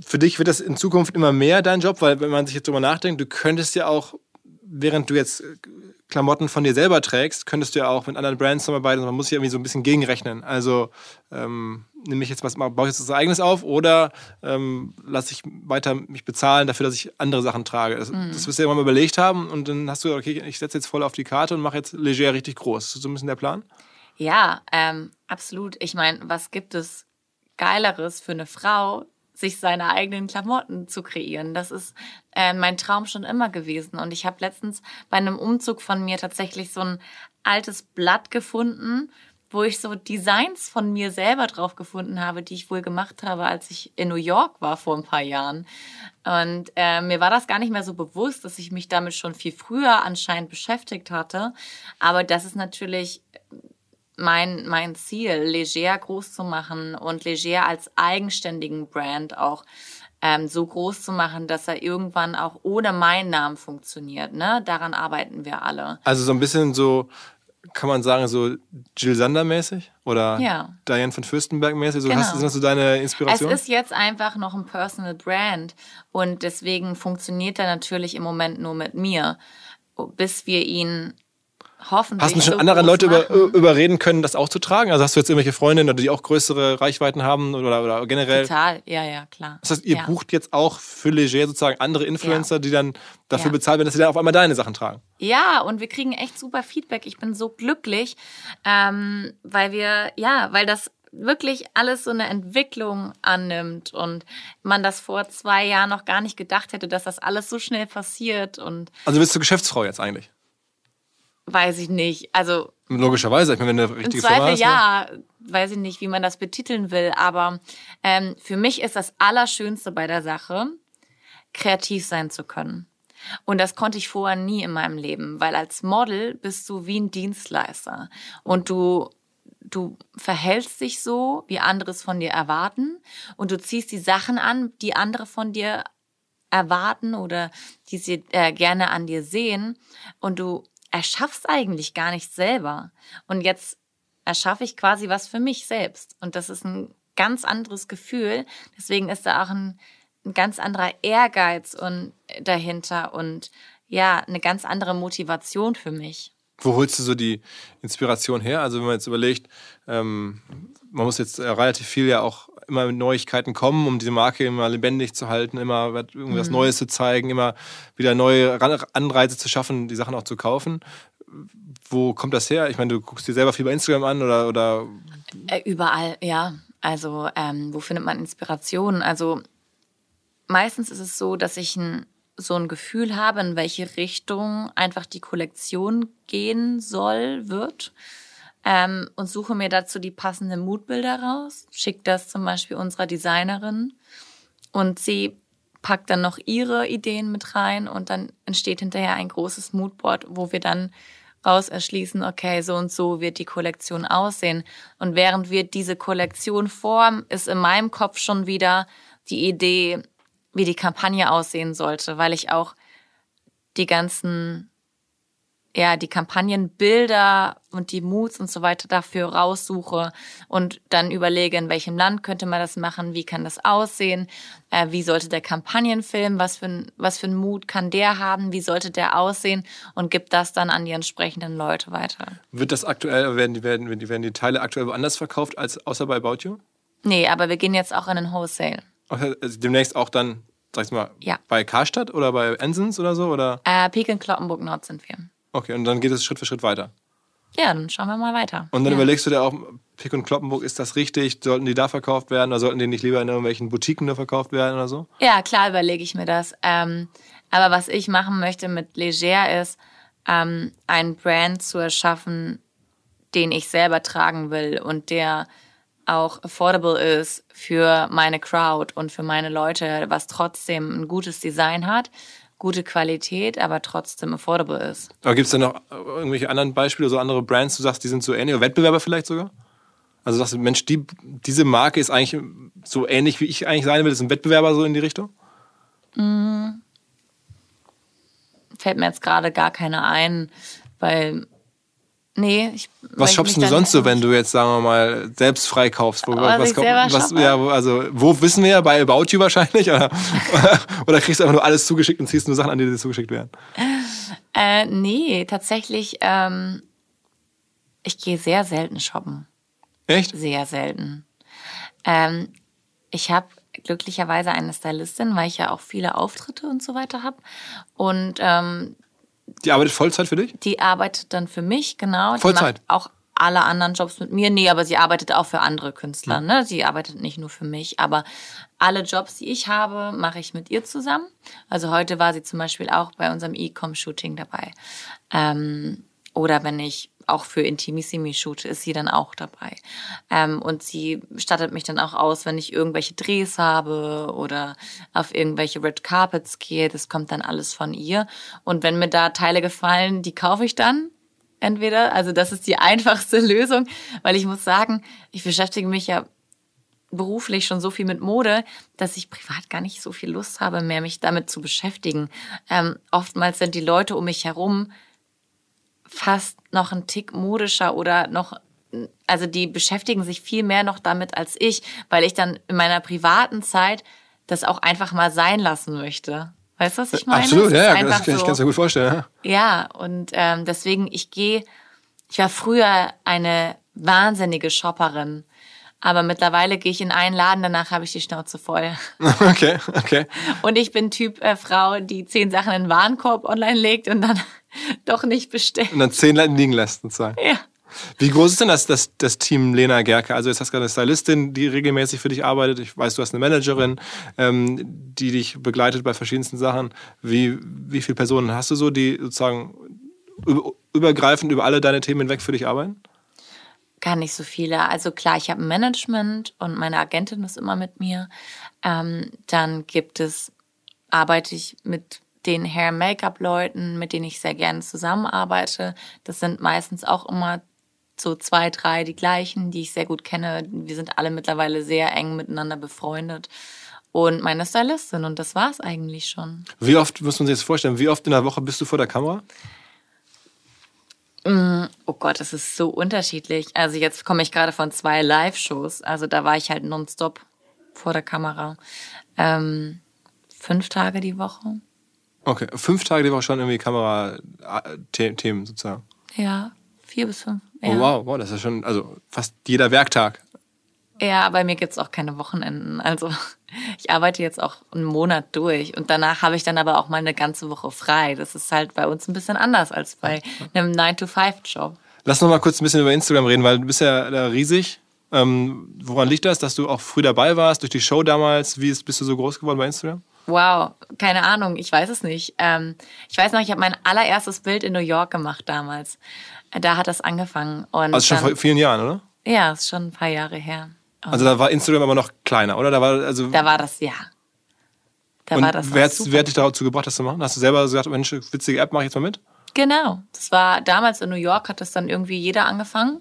für dich wird das in Zukunft immer mehr dein Job, weil wenn man sich jetzt drüber nachdenkt, du könntest ja auch, während du jetzt Klamotten von dir selber trägst, könntest du ja auch mit anderen Brands zusammenarbeiten. Man muss sich irgendwie so ein bisschen gegenrechnen. Also ähm, nehme ich jetzt was, baue ich jetzt was eigenes auf oder ähm, lasse ich weiter mich bezahlen dafür, dass ich andere Sachen trage. Das, mhm. das wirst du ja mal überlegt haben und dann hast du, okay, ich setze jetzt voll auf die Karte und mache jetzt leger richtig groß. Ist das so ein bisschen der Plan? Ja, ähm, absolut. Ich meine, was gibt es Geileres für eine Frau, sich seine eigenen Klamotten zu kreieren. Das ist äh, mein Traum schon immer gewesen. Und ich habe letztens bei einem Umzug von mir tatsächlich so ein altes Blatt gefunden, wo ich so Designs von mir selber drauf gefunden habe, die ich wohl gemacht habe, als ich in New York war vor ein paar Jahren. Und äh, mir war das gar nicht mehr so bewusst, dass ich mich damit schon viel früher anscheinend beschäftigt hatte. Aber das ist natürlich mein, mein Ziel, Leger groß zu machen und Leger als eigenständigen Brand auch ähm, so groß zu machen, dass er irgendwann auch ohne meinen Namen funktioniert. Ne? Daran arbeiten wir alle. Also so ein bisschen so, kann man sagen, so Jill Sander-mäßig? Oder ja. Diane von Fürstenberg-mäßig? So, genau. hast, sind das so deine Inspiration? Es ist jetzt einfach noch ein Personal Brand und deswegen funktioniert er natürlich im Moment nur mit mir, bis wir ihn hoffentlich. Hast du schon so andere Leute über, überreden können, das auch zu tragen? Also hast du jetzt irgendwelche Freundinnen, die auch größere Reichweiten haben oder, oder generell? Total, ja, ja, klar. Das heißt, ihr ja. bucht jetzt auch für Leger sozusagen andere Influencer, ja. die dann dafür ja. bezahlt werden, dass sie dann auf einmal deine Sachen tragen. Ja, und wir kriegen echt super Feedback. Ich bin so glücklich, ähm, weil wir, ja, weil das wirklich alles so eine Entwicklung annimmt und man das vor zwei Jahren noch gar nicht gedacht hätte, dass das alles so schnell passiert. Und also bist du Geschäftsfrau jetzt eigentlich? Weiß ich nicht. Also logischerweise, ich meine, wenn eine richtige Im Zweifel Firma ist, ja, ne? weiß ich nicht, wie man das betiteln will, aber ähm, für mich ist das Allerschönste bei der Sache, kreativ sein zu können. Und das konnte ich vorher nie in meinem Leben, weil als Model bist du wie ein Dienstleister und du du verhältst dich so, wie andere es von dir erwarten und du ziehst die Sachen an, die andere von dir erwarten oder die sie äh, gerne an dir sehen und du erschaff's eigentlich gar nicht selber. Und jetzt erschaffe ich quasi was für mich selbst. Und das ist ein ganz anderes Gefühl. Deswegen ist da auch ein, ein ganz anderer Ehrgeiz und dahinter und ja, eine ganz andere Motivation für mich. Wo holst du so die Inspiration her? Also wenn man jetzt überlegt, ähm, man muss jetzt äh, relativ viel ja auch immer mit Neuigkeiten kommen, um diese Marke immer lebendig zu halten, immer irgendwas mhm. Neues zu zeigen, immer wieder neue Anreize zu schaffen, die Sachen auch zu kaufen. Wo kommt das her? Ich meine, du guckst dir selber viel bei Instagram an oder. oder äh, Überall, ja. Also, ähm, wo findet man Inspiration? Also, meistens ist es so, dass ich ein, so ein Gefühl habe, in welche Richtung einfach die Kollektion gehen soll, wird ähm, und suche mir dazu die passenden Moodbilder raus, schicke das zum Beispiel unserer Designerin und sie packt dann noch ihre Ideen mit rein und dann entsteht hinterher ein großes Moodboard, wo wir dann raus erschließen, okay, so und so wird die Kollektion aussehen. Und während wir diese Kollektion formen, ist in meinem Kopf schon wieder die Idee, wie die Kampagne aussehen sollte, weil ich auch die ganzen ja, die Kampagnenbilder und die Moods und so weiter dafür raussuche und dann überlege, in welchem Land könnte man das machen, wie kann das aussehen, äh, wie sollte der Kampagnenfilm, was für, ein, was für ein Mood kann der haben, wie sollte der aussehen und gibt das dann an die entsprechenden Leute weiter. Wird das aktuell, werden die, werden, werden die Teile aktuell woanders verkauft als außer bei About You? Nee, aber wir gehen jetzt auch in den Wholesale. Also demnächst auch dann, sag ich mal, ja. bei Karstadt oder bei Ensens oder so? Oder? Äh, Peak in Kloppenburg Nord sind wir. Okay, und dann geht es Schritt für Schritt weiter. Ja, dann schauen wir mal weiter. Und dann ja. überlegst du dir auch, Pick und Kloppenburg, ist das richtig? Sollten die da verkauft werden oder sollten die nicht lieber in irgendwelchen Boutiquen nur verkauft werden oder so? Ja, klar überlege ich mir das. Ähm, aber was ich machen möchte mit Leger ist, ähm, einen Brand zu erschaffen, den ich selber tragen will und der auch affordable ist für meine Crowd und für meine Leute, was trotzdem ein gutes Design hat, gute Qualität, aber trotzdem affordable ist. Aber gibt es da noch irgendwelche anderen Beispiele, so andere Brands, du sagst, die sind so ähnlich, oder Wettbewerber vielleicht sogar? Also sagst du, Mensch, die, diese Marke ist eigentlich so ähnlich, wie ich eigentlich sein will, das ist ein Wettbewerber so in die Richtung? Mm. Fällt mir jetzt gerade gar keiner ein, weil Nee, ich. Was shoppst du sonst so, wenn du jetzt, sagen wir mal, selbst freikaufst? Wo, oh, was, kommt, was ja, also, wo wissen wir ja, bei About You wahrscheinlich? Oder, *laughs* oder kriegst du einfach nur alles zugeschickt und ziehst nur Sachen an, die dir zugeschickt werden? Äh, nee, tatsächlich, ähm, ich gehe sehr selten shoppen. Echt? Sehr selten. Ähm, ich habe glücklicherweise eine Stylistin, weil ich ja auch viele Auftritte und so weiter habe. Und ähm, die arbeitet Vollzeit für dich? Die arbeitet dann für mich, genau. Vollzeit? Die macht auch alle anderen Jobs mit mir. Nee, aber sie arbeitet auch für andere Künstler. Hm. Ne? Sie arbeitet nicht nur für mich. Aber alle Jobs, die ich habe, mache ich mit ihr zusammen. Also heute war sie zum Beispiel auch bei unserem E-Com-Shooting dabei. Ähm, oder wenn ich auch für Intimissimi shoot, ist sie dann auch dabei. Ähm, und sie stattet mich dann auch aus, wenn ich irgendwelche Drehs habe oder auf irgendwelche Red Carpets gehe. Das kommt dann alles von ihr. Und wenn mir da Teile gefallen, die kaufe ich dann entweder. Also das ist die *laughs* einfachste Lösung, weil ich muss sagen, ich beschäftige mich ja beruflich schon so viel mit Mode, dass ich privat gar nicht so viel Lust habe, mehr mich damit zu beschäftigen. Ähm, oftmals sind die Leute um mich herum fast noch ein Tick modischer oder noch, also die beschäftigen sich viel mehr noch damit als ich, weil ich dann in meiner privaten Zeit das auch einfach mal sein lassen möchte. Weißt du, was ich meine? Absolut, ja, ja das kann ich ganz gut vorstellen. Ja, ja und ähm, deswegen, ich gehe, ich war früher eine wahnsinnige Shopperin. Aber mittlerweile gehe ich in einen Laden, danach habe ich die Schnauze voll. *laughs* Okay, okay. Und ich bin Typ äh, Frau, die zehn Sachen in den Warenkorb online legt und dann doch nicht bestellt. Und dann zehn liegen lässt, sozusagen. Ja. Wie groß ist denn das, das, das Team Lena Gerke? Also jetzt hast du gerade eine Stylistin, die regelmäßig für dich arbeitet. Ich weiß, du hast eine Managerin, ähm, die dich begleitet bei verschiedensten Sachen. Wie, wie viele Personen hast du so, die sozusagen übergreifend über alle deine Themen hinweg für dich arbeiten? Gar nicht so viele. Also klar, ich habe ein Management und meine Agentin ist immer mit mir. Ähm, dann gibt es, arbeite ich mit den Hair-Make-up-Leuten, mit denen ich sehr gerne zusammenarbeite. Das sind meistens auch immer so zwei, drei die gleichen, die ich sehr gut kenne. Wir sind alle mittlerweile sehr eng miteinander befreundet. Und meine Stylistin und das war es eigentlich schon. Wie oft muss man sich das vorstellen? Wie oft in der Woche bist du vor der Kamera? Mm, oh Gott, das ist so unterschiedlich. Also jetzt komme ich gerade von zwei Live-Shows. Also da war ich halt nonstop vor der Kamera. Ähm, fünf Tage die Woche. Okay, fünf Tage die Woche schon irgendwie Kamera-Themen sozusagen. Ja, vier bis fünf. Oh, ja. Oh wow, wow, das ist schon, also fast jeder Werktag. Ja, bei mir gibt's auch keine Wochenenden. Also *laughs* ich arbeite jetzt auch einen Monat durch und danach habe ich dann aber auch mal eine ganze Woche frei. Das ist halt bei uns ein bisschen anders als bei einem 9-to-5-Job. Lass noch mal kurz ein bisschen über Instagram reden, weil du bist ja da riesig. Ähm, woran liegt das, dass du auch früh dabei warst, durch die Show damals? Wie bist du so groß geworden bei Instagram? Wow, keine Ahnung, ich weiß es nicht. Ähm, ich weiß noch, ich habe mein allererstes Bild in New York gemacht damals. Da hat das angefangen. Und also schon dann, vor vielen Jahren, oder? Ja, ist schon ein paar Jahre her. Und also da war Instagram aber noch kleiner, oder? Da war, also da war das, ja. Da und war das wer, hat, wer hat dich dazu gebracht, das zu machen? Hast du selber gesagt, Mensch, witzige App, mach ich jetzt mal mit? Genau. Das war damals in New York, hat das dann irgendwie jeder angefangen.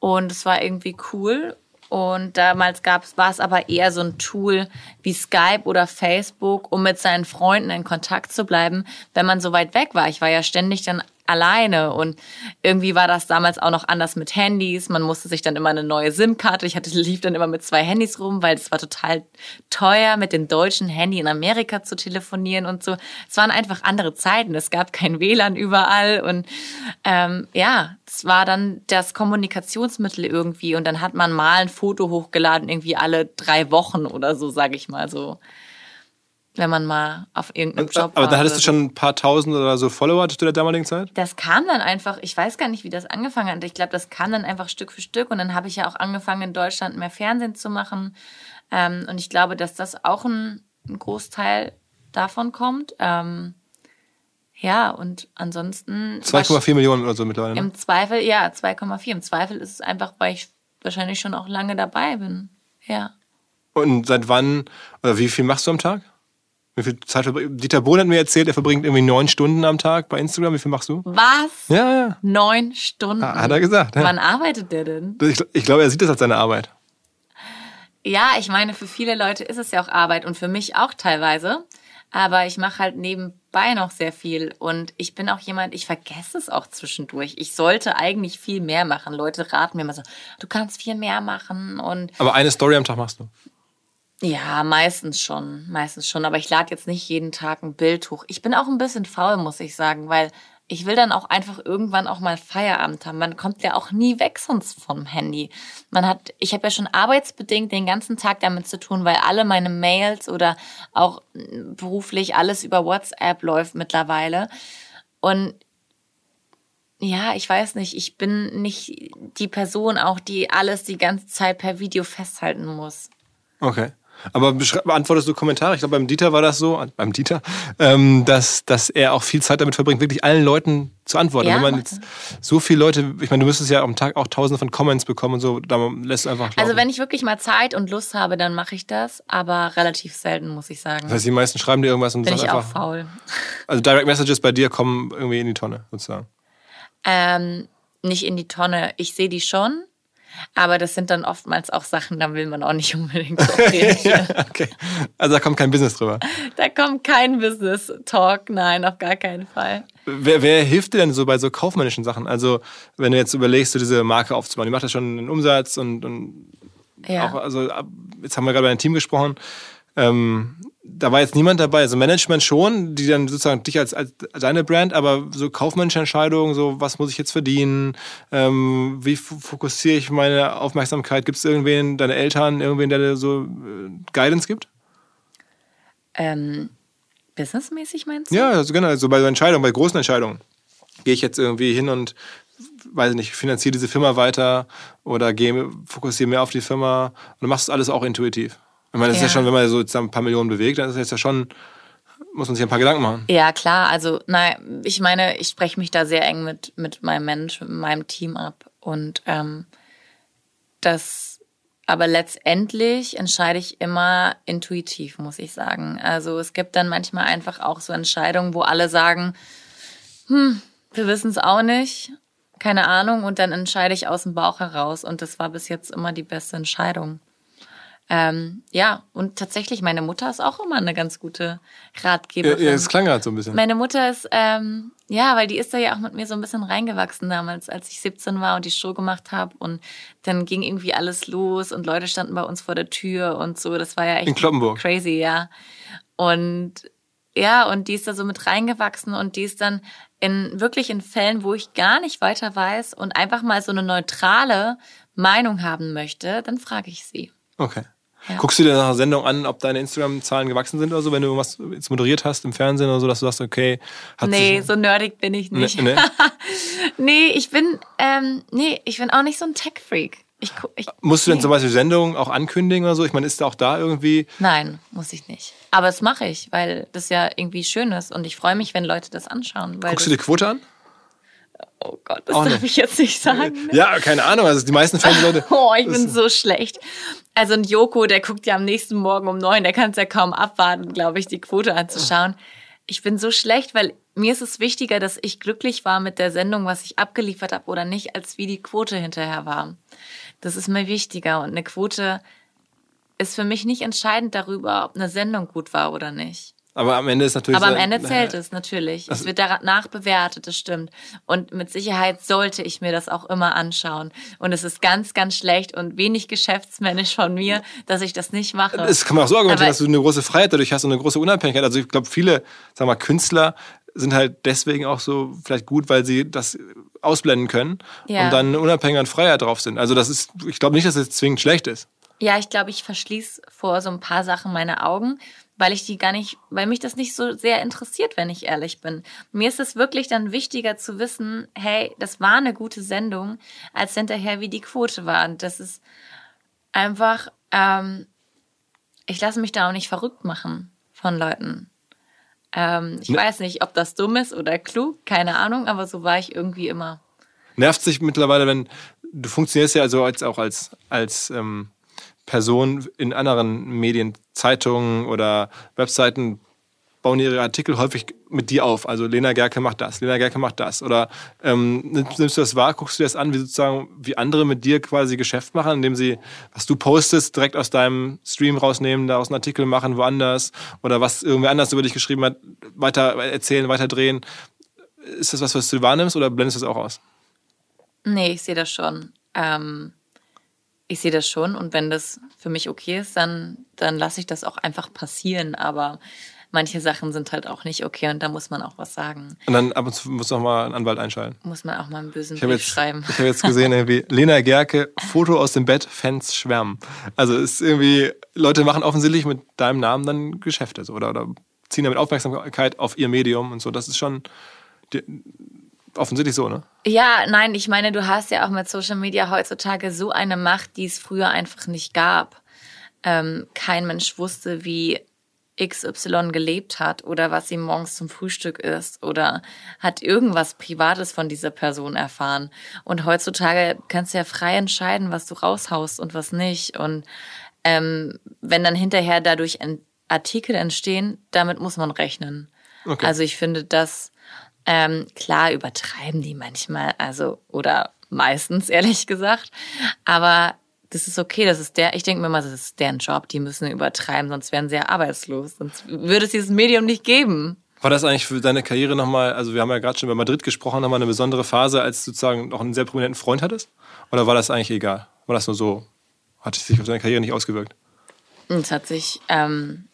Und es war irgendwie cool. Und damals gab's, war es aber eher so ein Tool wie Skype oder Facebook, um mit seinen Freunden in Kontakt zu bleiben, wenn man so weit weg war. Ich war ja ständig dann alleine. Und irgendwie war das damals auch noch anders mit Handys. Man musste sich dann immer eine neue SIM-Karte. Ich hatte, *laughs* lief dann immer mit zwei Handys rum, weil es war total teuer, mit dem deutschen Handy in Amerika zu telefonieren und so. Es waren einfach andere Zeiten. Es gab kein WLAN überall. Und ähm, ja, es war dann das Kommunikationsmittel irgendwie. Und dann hat man mal ein Foto hochgeladen, irgendwie alle drei Wochen oder so, sage ich mal so wenn man mal auf irgendeinem Job Aber dann hattest du schon ein paar tausend oder so Follower zu der damaligen Zeit? Das kam dann einfach, ich weiß gar nicht, wie das angefangen hat. Ich glaube, das kam dann einfach Stück für Stück und dann habe ich ja auch angefangen, in Deutschland mehr Fernsehen zu machen. Ähm, und ich glaube, dass das auch ein, ein Großteil davon kommt. Ähm, ja, und ansonsten. 2,4 Millionen oder so mittlerweile. Ne? Im Zweifel, ja, 2,4. Im Zweifel ist es einfach, weil ich wahrscheinlich schon auch lange dabei bin. Ja. Und seit wann, oder wie viel machst du am Tag? Wie viel Zeit verbringt Dieter Bohlen hat mir erzählt, er verbringt irgendwie neun Stunden am Tag bei Instagram. Wie viel machst du? Was? Ja, ja. Neun Stunden? Ah, hat er gesagt. Ja. Wann arbeitet der denn? Ich, ich glaube, er sieht das als seine Arbeit. Ja, ich meine, für viele Leute ist es ja auch Arbeit und für mich auch teilweise. Aber ich mache halt nebenbei noch sehr viel und ich bin auch jemand, ich vergesse es auch zwischendurch. Ich sollte eigentlich viel mehr machen. Leute raten mir immer so, du kannst viel mehr machen und. Aber eine Story am Tag machst du? Ja, meistens schon, meistens schon. Aber ich lade jetzt nicht jeden Tag ein Bild hoch. Ich bin auch ein bisschen faul, muss ich sagen, weil ich will dann auch einfach irgendwann auch mal Feierabend haben. Man kommt ja auch nie weg sonst vom Handy. Man hat, ich habe ja schon arbeitsbedingt den ganzen Tag damit zu tun, weil alle meine Mails oder auch beruflich alles über WhatsApp läuft mittlerweile. Und ja, ich weiß nicht, ich bin nicht die Person auch, die alles die ganze Zeit per Video festhalten muss. Okay. Aber beantwortest du Kommentare? Ich glaube, beim Dieter war das so, beim Dieter, ähm, dass, dass er auch viel Zeit damit verbringt, wirklich allen Leuten zu antworten. Ja, Wenn man jetzt so viele Leute, ich meine, du müsstest ja am Tag auch tausende von Comments bekommen und so, da lässt du einfach laufen. Also wenn ich wirklich mal Zeit und Lust habe, dann mache ich das, aber relativ selten, muss ich sagen. Das heißt, die meisten schreiben dir irgendwas und Bin ich einfach, auch faul. *laughs* Also Direct Messages bei dir kommen irgendwie in die Tonne, sozusagen. Ähm, nicht in die Tonne. Ich sehe die schon, aber das sind dann oftmals auch Sachen, da will man auch nicht *laughs* unbedingt *laughs* ja, okay. Also da kommt kein Business drüber. Da kommt kein Business-Talk, nein, auf gar keinen Fall. Wer, wer hilft dir denn so bei so kaufmännischen Sachen? Also wenn du jetzt überlegst, so diese Marke aufzubauen, die macht ja schon einen Umsatz und, und Ja. auch, also jetzt haben wir gerade über ein Team gesprochen. Ähm, da war jetzt niemand dabei, also Management schon, die dann sozusagen dich als, als deine Brand, aber so kaufmännische Entscheidungen, so was muss ich jetzt verdienen, ähm, wie fokussiere ich meine Aufmerksamkeit, gibt es irgendwen, deine Eltern, irgendwen, der dir so äh, Guidance gibt? Ähm, businessmäßig meinst du? Ja, also genau, so bei so Entscheidungen, bei großen Entscheidungen. Gehe ich jetzt irgendwie hin und, weiß nicht, finanziere diese Firma weiter oder gehe, fokussiere mehr auf die Firma und du machst das alles auch intuitiv. Ich meine, das ist ja Ja. schon, wenn man so jetzt ein paar Millionen bewegt, dann ist das ja schon, muss man sich ein paar Gedanken machen. Ja, klar. Also, nein, ich meine, ich spreche mich da sehr eng mit, mit meinem Mensch, mit meinem Team ab. Und ähm, das, aber letztendlich entscheide ich immer intuitiv, muss ich sagen. Also es gibt dann manchmal einfach auch so Entscheidungen, wo alle sagen, hm, wir wissen es auch nicht, keine Ahnung, und dann entscheide ich aus dem Bauch heraus. Und das war bis jetzt immer die beste Entscheidung. Ähm, ja, und tatsächlich, meine Mutter ist auch immer eine ganz gute Ja, Ratgeberin. ja, das klang gerade so ein bisschen. Meine Mutter ist, ähm, ja, weil die ist da ja auch mit mir so ein bisschen reingewachsen damals, als ich 17 war und die Show gemacht habe. Und dann ging irgendwie alles los und Leute standen bei uns vor der Tür und so. Das war ja echt In Cloppenburg. crazy, ja. Und ja, und die ist da so mit reingewachsen und die ist dann in wirklich in Fällen, wo ich gar nicht weiter weiß und einfach mal so eine neutrale Meinung haben möchte, dann frage ich sie. Okay. Ja. Guckst du dir nach der Sendung an, ob deine Instagram-Zahlen gewachsen sind oder so, wenn du was jetzt moderiert hast im Fernsehen oder so, dass du sagst, okay, hat nee, so nerdig bin ich nicht. Nee, nee. *laughs* Nee, ich bin, ähm, nee, ich bin auch nicht so ein Tech-Freak. Ich, ich, Musst du denn nee. zum Beispiel Sendungen auch ankündigen oder so? Ich meine, ist da auch da irgendwie... Nein, muss ich nicht. Aber das mache ich, weil das ja irgendwie schön ist und ich freue mich, wenn Leute das anschauen. Guckst du die Quote an? Oh Gott, das Auch darf ich jetzt nicht sagen. Ja, keine Ahnung. Also die meisten Fernsehleute... *laughs* Oh, ich bin so schlecht. Also ein Joko, der guckt ja am nächsten Morgen um neun, der kann es ja kaum abwarten, glaube ich, die Quote anzuschauen. Ich bin so schlecht, weil mir ist es wichtiger, dass ich glücklich war mit der Sendung, was ich abgeliefert habe oder nicht, als wie die Quote hinterher war. Das ist mir wichtiger und eine Quote ist für mich nicht entscheidend darüber, ob eine Sendung gut war oder nicht. Aber am Ende ist natürlich... Aber am Ende zählt es natürlich. Es wird danach bewertet, das stimmt. Und mit Sicherheit sollte ich mir das auch immer anschauen. Und es ist ganz, ganz schlecht und wenig geschäftsmännisch von mir, dass ich das nicht mache. Es kann man auch so argumentieren, Aber- dass du eine große Freiheit dadurch hast und eine große Unabhängigkeit. Also ich glaube, viele, sag mal, Künstler sind halt deswegen auch so vielleicht gut, weil sie das ausblenden können Ja. und dann unabhängig und Freiheit drauf sind. Also das ist, ich glaube nicht, dass es zwingend schlecht ist. Ja, ich glaube, ich verschließe vor so ein paar Sachen meine Augen, weil ich die gar nicht, weil mich das nicht so sehr interessiert, wenn ich ehrlich bin. Mir ist es wirklich dann wichtiger zu wissen, hey, das war eine gute Sendung, als hinterher wie die Quote war. Und das ist einfach, ähm, ich lasse mich da auch nicht verrückt machen von Leuten. Ähm, ich Ne- weiß nicht, ob das dumm ist oder klug, keine Ahnung, aber so war ich irgendwie immer. Nervt sich mittlerweile, wenn du funktionierst ja also als, auch als, als ähm, Person in anderen Medien, Zeitungen oder Webseiten bauen ihre Artikel häufig mit dir auf. Also Lena Gerke macht das, Lena Gerke macht das. Oder ähm, nimmst, du das wahr, guckst du dir das an, wie sozusagen, wie andere mit dir quasi Geschäft machen, indem sie, was du postest, direkt aus deinem Stream rausnehmen, daraus einen Artikel machen, woanders, oder was irgendwer anders über dich geschrieben hat, weiter erzählen, weiter drehen. Ist das was, was du wahrnimmst oder blendest du das auch aus? Nee, ich sehe das schon. Ähm, ich sehe das schon und wenn das für mich okay ist, dann, dann lasse ich das auch einfach passieren. Aber manche Sachen sind halt auch nicht okay und da muss man auch was sagen. Und dann ab und zu muss noch mal ein Anwalt einschalten. Muss man auch mal einen bösen Ich habe Brief jetzt, schreiben. ich hab jetzt gesehen, irgendwie *laughs* Lena Gerke, Foto aus dem Bett, Fans schwärmen. Also es ist irgendwie, Leute machen offensichtlich mit deinem Namen dann Geschäfte so, oder, oder ziehen damit Aufmerksamkeit auf ihr Medium und so. Das ist schon die, offensichtlich so, ne? Ja, nein, ich meine, du hast ja auch mit Social Media heutzutage so eine Macht, die es früher einfach nicht gab. Ähm, kein Mensch wusste, wie XY gelebt hat oder was sie morgens zum Frühstück isst oder hat irgendwas Privates von dieser Person erfahren. Und heutzutage kannst du ja frei entscheiden, was du raushaust und was nicht. Und ähm, wenn dann hinterher dadurch Artikel entstehen, damit muss man rechnen. Okay. Also ich finde, das Ähm, klar übertreiben die manchmal, also oder meistens *laughs* ehrlich gesagt, aber das ist okay, das ist der, ich denke mir mal, das ist deren Job, die müssen übertreiben, sonst wären sie ja arbeitslos, sonst würde es dieses Medium nicht geben. War das eigentlich für deine Karriere nochmal, also wir haben ja gerade schon über Madrid gesprochen, nochmal eine besondere Phase, als du sozusagen noch einen sehr prominenten Freund hattest? Oder war das eigentlich egal? War das nur so, hat es sich auf deine Karriere nicht ausgewirkt? Es hat sich, ähm,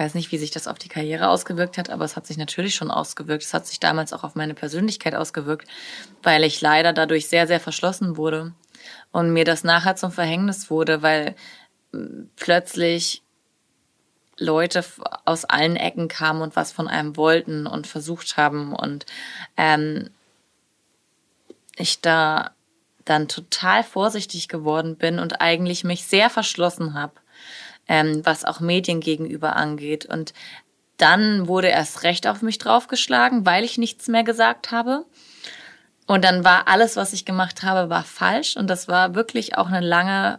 weiß nicht, wie sich das auf die Karriere ausgewirkt hat, aber es hat sich natürlich schon ausgewirkt. Es hat sich damals auch auf meine Persönlichkeit ausgewirkt, weil ich leider dadurch sehr, sehr verschlossen wurde und mir das nachher zum Verhängnis wurde, weil plötzlich Leute aus allen Ecken kamen und was von einem wollten und versucht haben und ähm, ich da dann total vorsichtig geworden bin und eigentlich mich sehr verschlossen habe, ähm, was auch Medien gegenüber angeht. Und dann wurde erst recht auf mich draufgeschlagen, weil ich nichts mehr gesagt habe. Und dann war alles, was ich gemacht habe, war falsch. Und das war wirklich auch eine lange,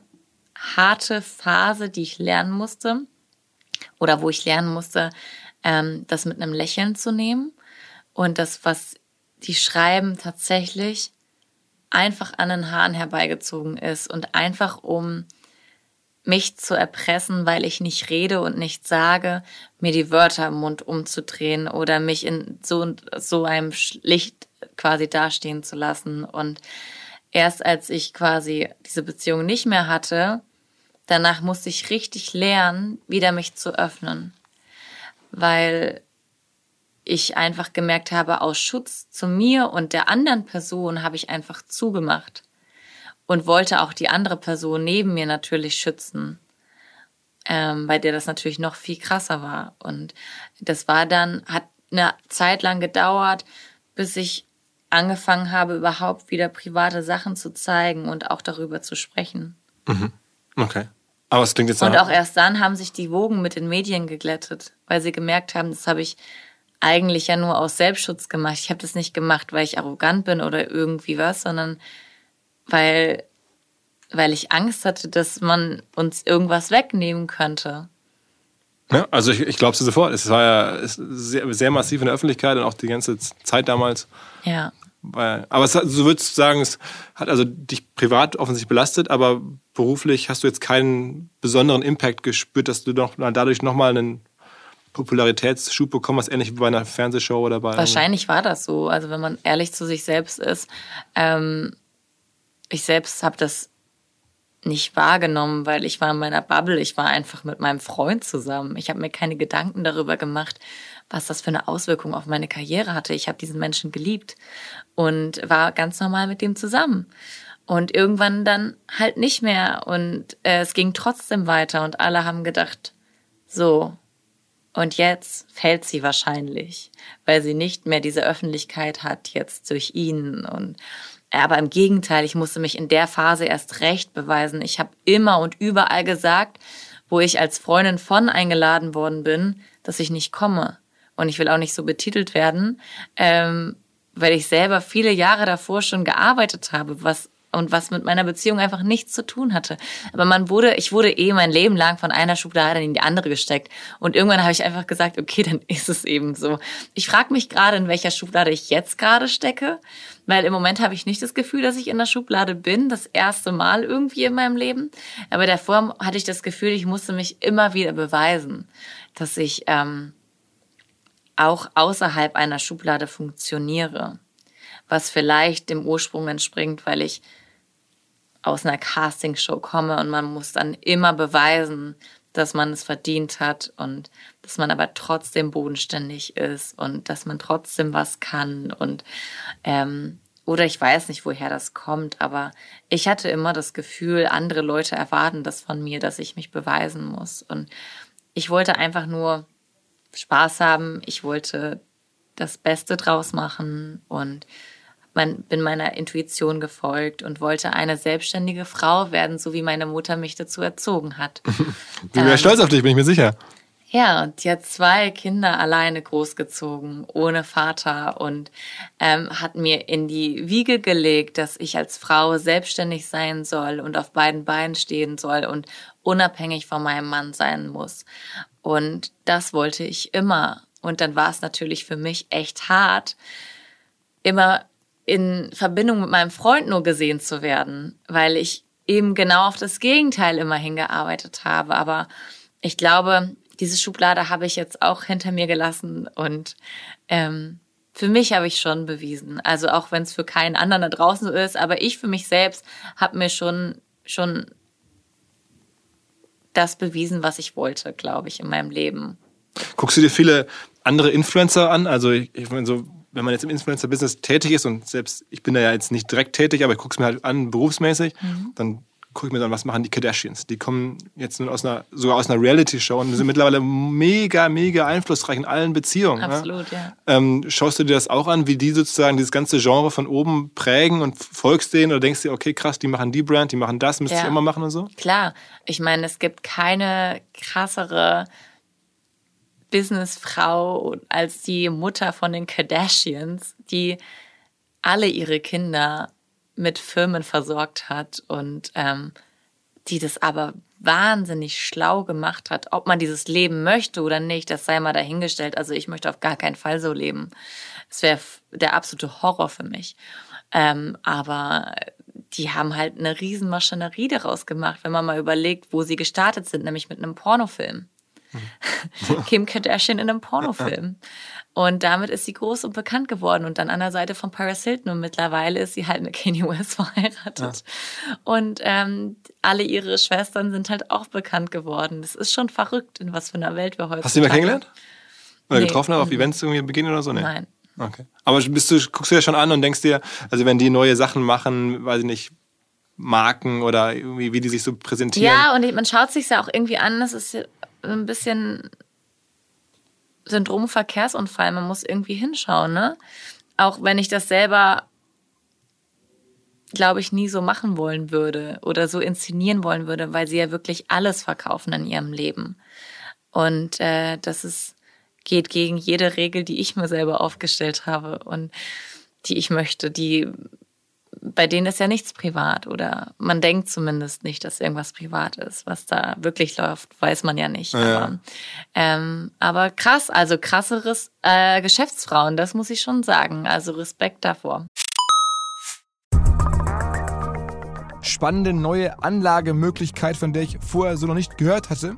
harte Phase, die ich lernen musste. Oder wo ich lernen musste, ähm, das mit einem Lächeln zu nehmen. Und das, was die schreiben, tatsächlich einfach an den Haaren herbeigezogen ist. Und einfach um mich zu erpressen, weil ich nicht rede und nicht sage, mir die Wörter im Mund umzudrehen oder mich in so, so einem Licht quasi dastehen zu lassen. Und erst als ich quasi diese Beziehung nicht mehr hatte, danach musste ich richtig lernen, wieder mich zu öffnen. Weil ich einfach gemerkt habe, aus Schutz zu mir und der anderen Person habe ich einfach zugemacht und wollte auch die andere Person neben mir natürlich schützen, ähm, bei der das natürlich noch viel krasser war. Und das war dann, hat eine Zeit lang gedauert, bis ich angefangen habe, überhaupt wieder private Sachen zu zeigen und auch darüber zu sprechen. Mhm. Okay. Aber es klingt jetzt Und auch erst dann haben sich die Wogen mit den Medien geglättet, weil sie gemerkt haben, das habe ich eigentlich ja nur aus Selbstschutz gemacht. Ich habe das nicht gemacht, weil ich arrogant bin oder irgendwie was, sondern weil, weil ich Angst hatte, dass man uns irgendwas wegnehmen könnte. Ja, also ich, ich glaube es sofort. Es war ja sehr, sehr massiv in der Öffentlichkeit und auch die ganze Zeit damals. Ja. Weil, aber es, so würdest du sagen, es hat also dich privat offensichtlich belastet, aber beruflich hast du jetzt keinen besonderen Impact gespürt, dass du doch dadurch nochmal einen Popularitätsschub bekommen hast, ähnlich wie bei einer Fernsehshow oder bei. Wahrscheinlich war das so. Also wenn man ehrlich zu sich selbst ist, ähm, ich selbst habe das nicht wahrgenommen, weil ich war in meiner Bubble, ich war einfach mit meinem Freund zusammen. Ich habe mir keine Gedanken darüber gemacht, was das für eine Auswirkung auf meine Karriere hatte. Ich habe diesen Menschen geliebt und war ganz normal mit dem zusammen. Und irgendwann dann halt nicht mehr. Und äh, es ging trotzdem weiter und alle haben gedacht, so, und jetzt fällt sie wahrscheinlich, weil sie nicht mehr diese Öffentlichkeit hat jetzt durch ihn. Und aber im Gegenteil, ich musste mich in der Phase erst recht beweisen. Ich habe immer und überall gesagt, wo ich als Freundin von eingeladen worden bin, dass ich nicht komme und ich will auch nicht so betitelt werden, ähm, weil ich selber viele Jahre davor schon gearbeitet habe, was und was mit meiner Beziehung einfach nichts zu tun hatte. Aber man wurde, ich wurde eh mein Leben lang von einer Schublade in die andere gesteckt. Und irgendwann habe ich einfach gesagt, okay, dann ist es eben so. Ich frage mich gerade, in welcher Schublade ich jetzt gerade stecke, weil im Moment habe ich nicht das Gefühl, dass ich in der Schublade bin, das erste Mal irgendwie in meinem Leben. Aber davor hatte ich das Gefühl, ich musste mich immer wieder beweisen, dass ich ähm, auch außerhalb einer Schublade funktioniere, was vielleicht dem Ursprung entspringt, weil ich aus einer Castingshow komme und man muss dann immer beweisen, dass man es verdient hat und dass man aber trotzdem bodenständig ist und dass man trotzdem was kann und ähm, oder ich weiß nicht, woher das kommt, aber ich hatte immer das Gefühl, andere Leute erwarten das von mir, dass ich mich beweisen muss und ich wollte einfach nur Spaß haben. Ich wollte das Beste draus machen und man, bin meiner Intuition gefolgt und wollte eine selbstständige Frau werden, so wie meine Mutter mich dazu erzogen hat. *laughs* Bin ähm, stolz auf dich, bin ich mir sicher. Ja, und die hat zwei Kinder alleine großgezogen, ohne Vater und ähm, hat mir in die Wiege gelegt, dass ich als Frau selbstständig sein soll und auf beiden Beinen stehen soll und unabhängig von meinem Mann sein muss. Und das wollte ich immer. Und dann war es natürlich für mich echt hart, immer in Verbindung mit meinem Freund nur gesehen zu werden, weil ich eben genau auf das Gegenteil immer hingearbeitet habe. Aber ich glaube, diese Schublade habe ich jetzt auch hinter mir gelassen und ähm, für mich habe ich schon bewiesen. Also auch wenn es für keinen anderen da draußen so ist, aber ich für mich selbst habe mir schon schon das bewiesen, was ich wollte, glaube ich, in meinem Leben. Guckst du dir viele andere Influencer an? Also ich, ich meine so, wenn man jetzt im Influencer-Business tätig ist und selbst ich bin da ja jetzt nicht direkt tätig, aber ich gucke es mir halt an berufsmäßig, mhm. dann gucke ich mir dann, was machen die Kardashians. Die kommen jetzt nun aus einer, sogar aus einer Reality-Show und sind mittlerweile mega, mega einflussreich in allen Beziehungen. Ne? Absolut, ja. ja. Ähm, schaust du dir das auch an, wie die sozusagen dieses ganze Genre von oben prägen und folgst denen oder denkst dir, okay, krass, die machen die Brand, die machen das, müsste ja. ich immer machen und so? Klar. Ich meine, es gibt keine krassere Businessfrau als die Mutter von den Kardashians, die alle ihre Kinder mit Firmen versorgt hat und ähm, die das aber wahnsinnig schlau gemacht hat. Ob man dieses Leben möchte oder nicht, das sei mal dahingestellt. Also ich möchte auf gar keinen Fall so leben. Es wäre der absolute Horror für mich. Ähm, aber die haben halt eine riesen Maschinerie daraus gemacht, wenn man mal überlegt, wo sie gestartet sind, nämlich mit einem Pornofilm. *laughs* Kim Kardashian in einem Pornofilm. Und damit ist sie groß und bekannt geworden. Und dann an der Seite von Paris Hilton. Und mittlerweile ist sie halt mit Kanye West verheiratet. Ja. Und ähm, alle ihre Schwestern sind halt auch bekannt geworden. Das ist schon verrückt, in was für einer Welt wir heute Hast du die mal kennengelernt? Oder nee. getroffen auf Events irgendwie beginnen oder so? Nee. Nein. Okay. Aber bist du, guckst du ja schon an und denkst dir, also wenn die neue Sachen machen, weiß ich nicht, Marken oder irgendwie, wie die sich so präsentieren. Ja, und man schaut sich ja auch irgendwie an, das ist ein bisschen Syndrom Verkehrsunfall. Man muss irgendwie hinschauen, ne? Auch wenn ich das selber, glaube ich, nie so machen wollen würde oder so inszenieren wollen würde, weil sie ja wirklich alles verkaufen in ihrem Leben. Und äh, das ist, geht gegen jede Regel, die ich mir selber aufgestellt habe und die ich möchte, die bei denen ist ja nichts privat oder man denkt zumindest nicht, dass irgendwas privat ist. Was da wirklich läuft, weiß man ja nicht. Ja. Aber, ähm, aber krass, also krasseres äh, Geschäftsfrauen, das muss ich schon sagen. Also Respekt davor. Spannende neue Anlagemöglichkeit, von der ich vorher so noch nicht gehört hatte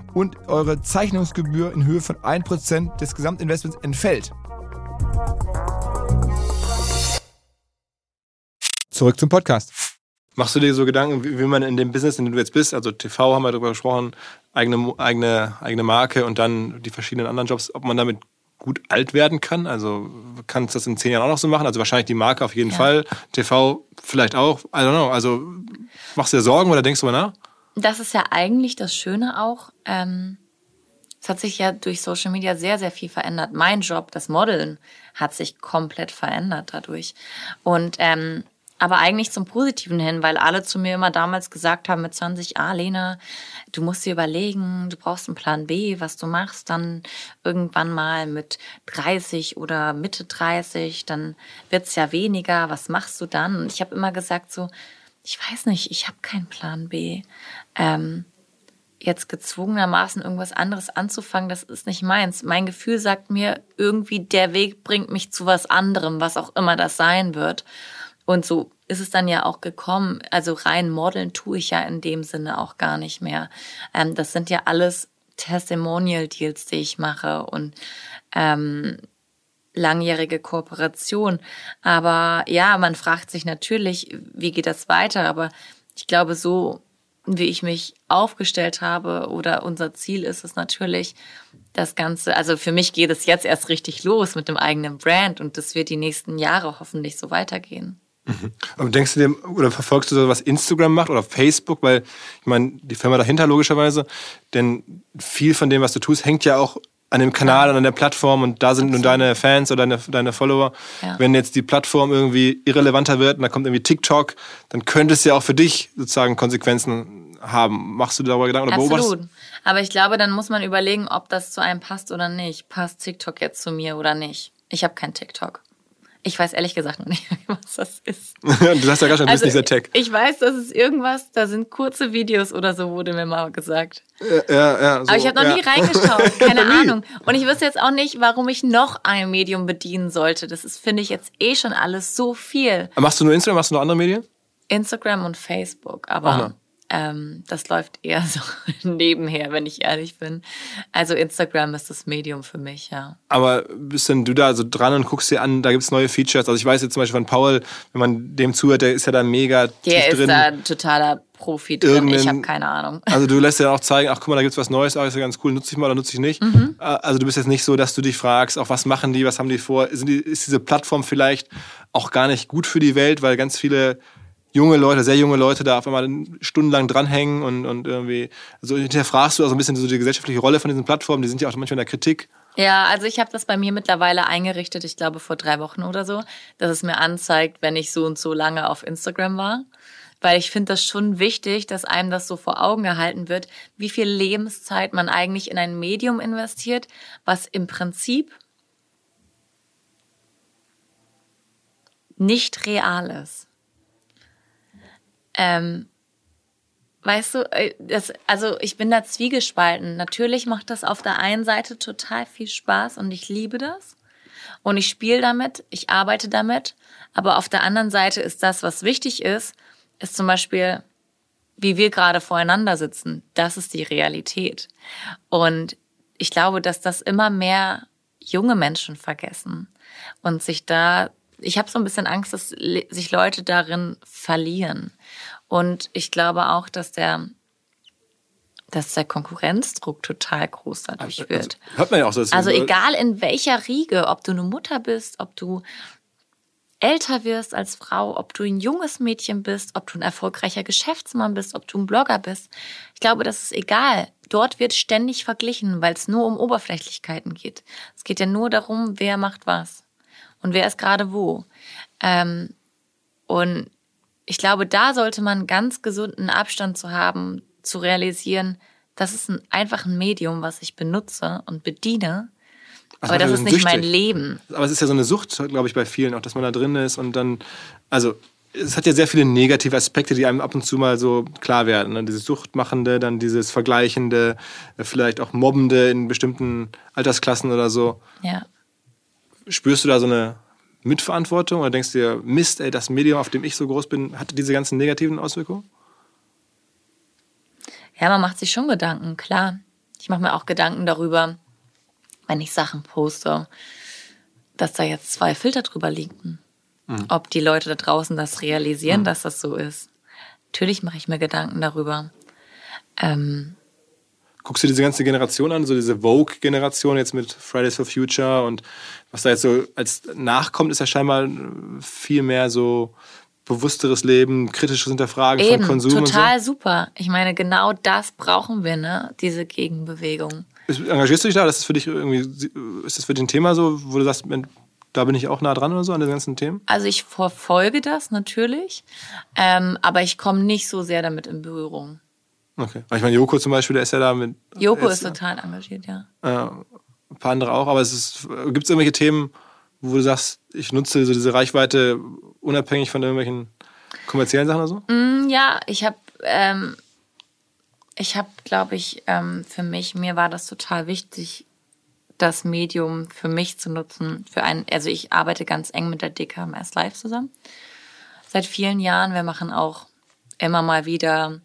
und eure Zeichnungsgebühr in Höhe von 1% des Gesamtinvestments entfällt. Zurück zum Podcast. Machst du dir so Gedanken, wie man in dem Business, in dem du jetzt bist, also TV haben wir darüber gesprochen, eigene, eigene, eigene Marke und dann die verschiedenen anderen Jobs, ob man damit gut alt werden kann? Also kannst du das in zehn Jahren auch noch so machen? Also wahrscheinlich die Marke auf jeden ja. Fall, TV vielleicht auch, I don't know. Also machst du dir Sorgen oder denkst du mal nach? Das ist ja eigentlich das Schöne auch. Ähm, es hat sich ja durch Social Media sehr, sehr viel verändert. Mein Job, das Modeln, hat sich komplett verändert dadurch. Und ähm, aber eigentlich zum Positiven hin, weil alle zu mir immer damals gesagt haben mit 20, ah Lena, du musst dir überlegen, du brauchst einen Plan B, was du machst, dann irgendwann mal mit 30 oder Mitte 30, dann wird's ja weniger, was machst du dann? Und ich habe immer gesagt so, ich weiß nicht, ich habe keinen Plan B. Ähm, jetzt gezwungenermaßen irgendwas anderes anzufangen, das ist nicht meins. Mein Gefühl sagt mir irgendwie, der Weg bringt mich zu was anderem, was auch immer das sein wird. Und so ist es dann ja auch gekommen. Also rein modeln tue ich ja in dem Sinne auch gar nicht mehr. Ähm, das sind ja alles Testimonial-Deals, die ich mache und ähm, langjährige Kooperation. Aber ja, man fragt sich natürlich, wie geht das weiter? Aber ich glaube, so wie ich mich aufgestellt habe oder unser Ziel ist es natürlich, das Ganze, also für mich geht es jetzt erst richtig los mit dem eigenen Brand und das wird die nächsten Jahre hoffentlich so weitergehen. Mhm. Aber denkst du dir, oder verfolgst du so, was Instagram macht oder Facebook? Weil, ich meine, die Firma dahinter logischerweise, denn viel von dem, was du tust, hängt ja auch an dem Kanal und an der Plattform und da sind Absolut. nun deine Fans oder deine, deine Follower. Ja. Wenn jetzt die Plattform irgendwie irrelevanter wird und da kommt irgendwie TikTok, dann könnte es ja auch für dich sozusagen Konsequenzen haben. Machst du darüber Gedanken oder Absolut. beobachtest? Aber ich glaube, dann muss man überlegen, ob das zu einem passt oder nicht. Passt TikTok jetzt zu mir oder nicht? Ich habe kein TikTok. Ich weiß ehrlich gesagt noch nicht, *laughs* was das ist. *laughs* du hast ja gar schon, du also, bist nicht Tech. Ich weiß, das ist irgendwas, da sind kurze Videos oder so, wurde mir mal gesagt. Ja, ja, ja so, Aber ich habe noch ja. nie reingeschaut, *laughs* keine Ahnung. Und ich wüsste jetzt auch nicht, warum ich noch ein Medium bedienen sollte. Das ist, finde ich, jetzt eh schon alles so viel. Machst du nur Instagram, machst du noch andere Medien? Instagram und Facebook, aber ähm, das läuft eher *laughs* so nebenher, wenn ich ehrlich bin. Also Instagram ist das Medium für mich, ja. Aber bist denn du da so dran und guckst dir an, da gibt es neue Features? Also ich weiß jetzt zum Beispiel von Paul, wenn man dem zuhört, der ist ja da mega Der ist drin. da ein totaler Profi drin, Irgendein, ich habe keine Ahnung. Also du lässt ja auch zeigen, ach guck mal, da gibt es was Neues, ach, ist ja ganz cool, nutze ich mal oder nutze ich nicht. Mhm. Äh, also du bist jetzt nicht so, dass du dich fragst, auch was machen die, was haben die vor? Die, ist diese Plattform vielleicht auch gar nicht gut für die Welt, weil ganz viele junge Leute, sehr junge Leute da auf einmal stundenlang dranhängen und, und irgendwie, also hinterfragst du auch so ein bisschen so die gesellschaftliche Rolle von diesen Plattformen, die sind ja auch manchmal in der Kritik. Ja, also ich habe das bei mir mittlerweile eingerichtet, ich glaube vor drei Wochen oder so, dass es mir anzeigt, wenn ich so und so lange auf Instagram war. Weil ich finde das schon wichtig, dass einem das so vor Augen gehalten wird, wie viel Lebenszeit man eigentlich in ein Medium investiert, was im Prinzip nicht real ist. Ähm, weißt du, äh, das, also ich bin da zwiegespalten. Natürlich macht das auf der einen Seite total viel Spaß und ich liebe das. Und ich spiele damit, ich arbeite damit. Aber auf der anderen Seite ist das, was wichtig ist, ist zum Beispiel, wie wir gerade voreinander sitzen. Das ist die Realität. Und ich glaube, dass das immer mehr junge Menschen vergessen und sich da ich habe so ein bisschen Angst, dass sich Leute darin verlieren. Und ich glaube auch, dass der dass der Konkurrenzdruck total groß dadurch also, wird. Also, hört man ja auch so. Also egal in welcher Riege, ob du eine Mutter bist, ob du älter wirst als Frau, ob du ein junges Mädchen bist, ob du ein erfolgreicher Geschäftsmann bist, ob du ein Blogger bist. Ich glaube, das ist egal. Dort wird ständig verglichen, weil es nur um Oberflächlichkeiten geht. Es geht ja nur darum, wer macht was und wer ist gerade wo. Ähm, und ich glaube, da sollte man ganz gesunden Abstand zu haben, zu realisieren, das ist ein, einfach ein Medium, was ich benutze und bediene. Also aber das ist nicht süchtig. mein Leben. Aber es ist ja so eine Sucht, glaube ich, bei vielen, auch dass man da drin ist und dann, also es hat ja sehr viele negative Aspekte, die einem ab und zu mal so klar werden. Ne? Dieses Suchtmachende, dann dieses Vergleichende, vielleicht auch Mobbende in bestimmten Altersklassen oder so. Ja. Spürst du da so eine Mitverantwortung oder denkst du dir, Mist, ey, das Medium, auf dem ich so groß bin, hatte diese ganzen negativen Auswirkungen? Ja, man macht sich schon Gedanken, klar. Ich mache mir auch Gedanken darüber, wenn ich Sachen poste, dass da jetzt zwei Filter drüber liegen. Mhm. Ob die Leute da draußen das realisieren, mhm. dass das so ist. Natürlich mache ich mir Gedanken darüber. Ähm, guckst du diese ganze Generation an, so diese Vogue-Generation jetzt mit Fridays for Future und was da jetzt so als nachkommt, ist ja scheinbar viel mehr so bewussteres Leben, kritisches Hinterfragen Eben, von Konsum total so. super. Ich meine, genau das brauchen wir, ne? Diese Gegenbewegung. Engagierst du dich da? Das ist für dich irgendwie, ist das für dich ein Thema so, wo du sagst, da bin ich auch nah dran oder so an den ganzen Themen? Also ich verfolge das natürlich, ähm, aber ich komme nicht so sehr damit in Berührung. Okay. Ich meine, Joko zum Beispiel, der ist ja da mit. Joko ist, ist total engagiert, ja. Äh, ein paar andere auch, aber es gibt es irgendwelche Themen, wo du sagst, ich nutze so diese Reichweite unabhängig von irgendwelchen kommerziellen Sachen oder so? Mm, ja, ich habe ähm, ich habe, glaube ich, ähm, für mich, mir war das total wichtig, das Medium für mich zu nutzen. Für einen, also ich arbeite ganz eng mit der DKMS Live zusammen. Seit vielen Jahren. Wir machen auch immer mal wieder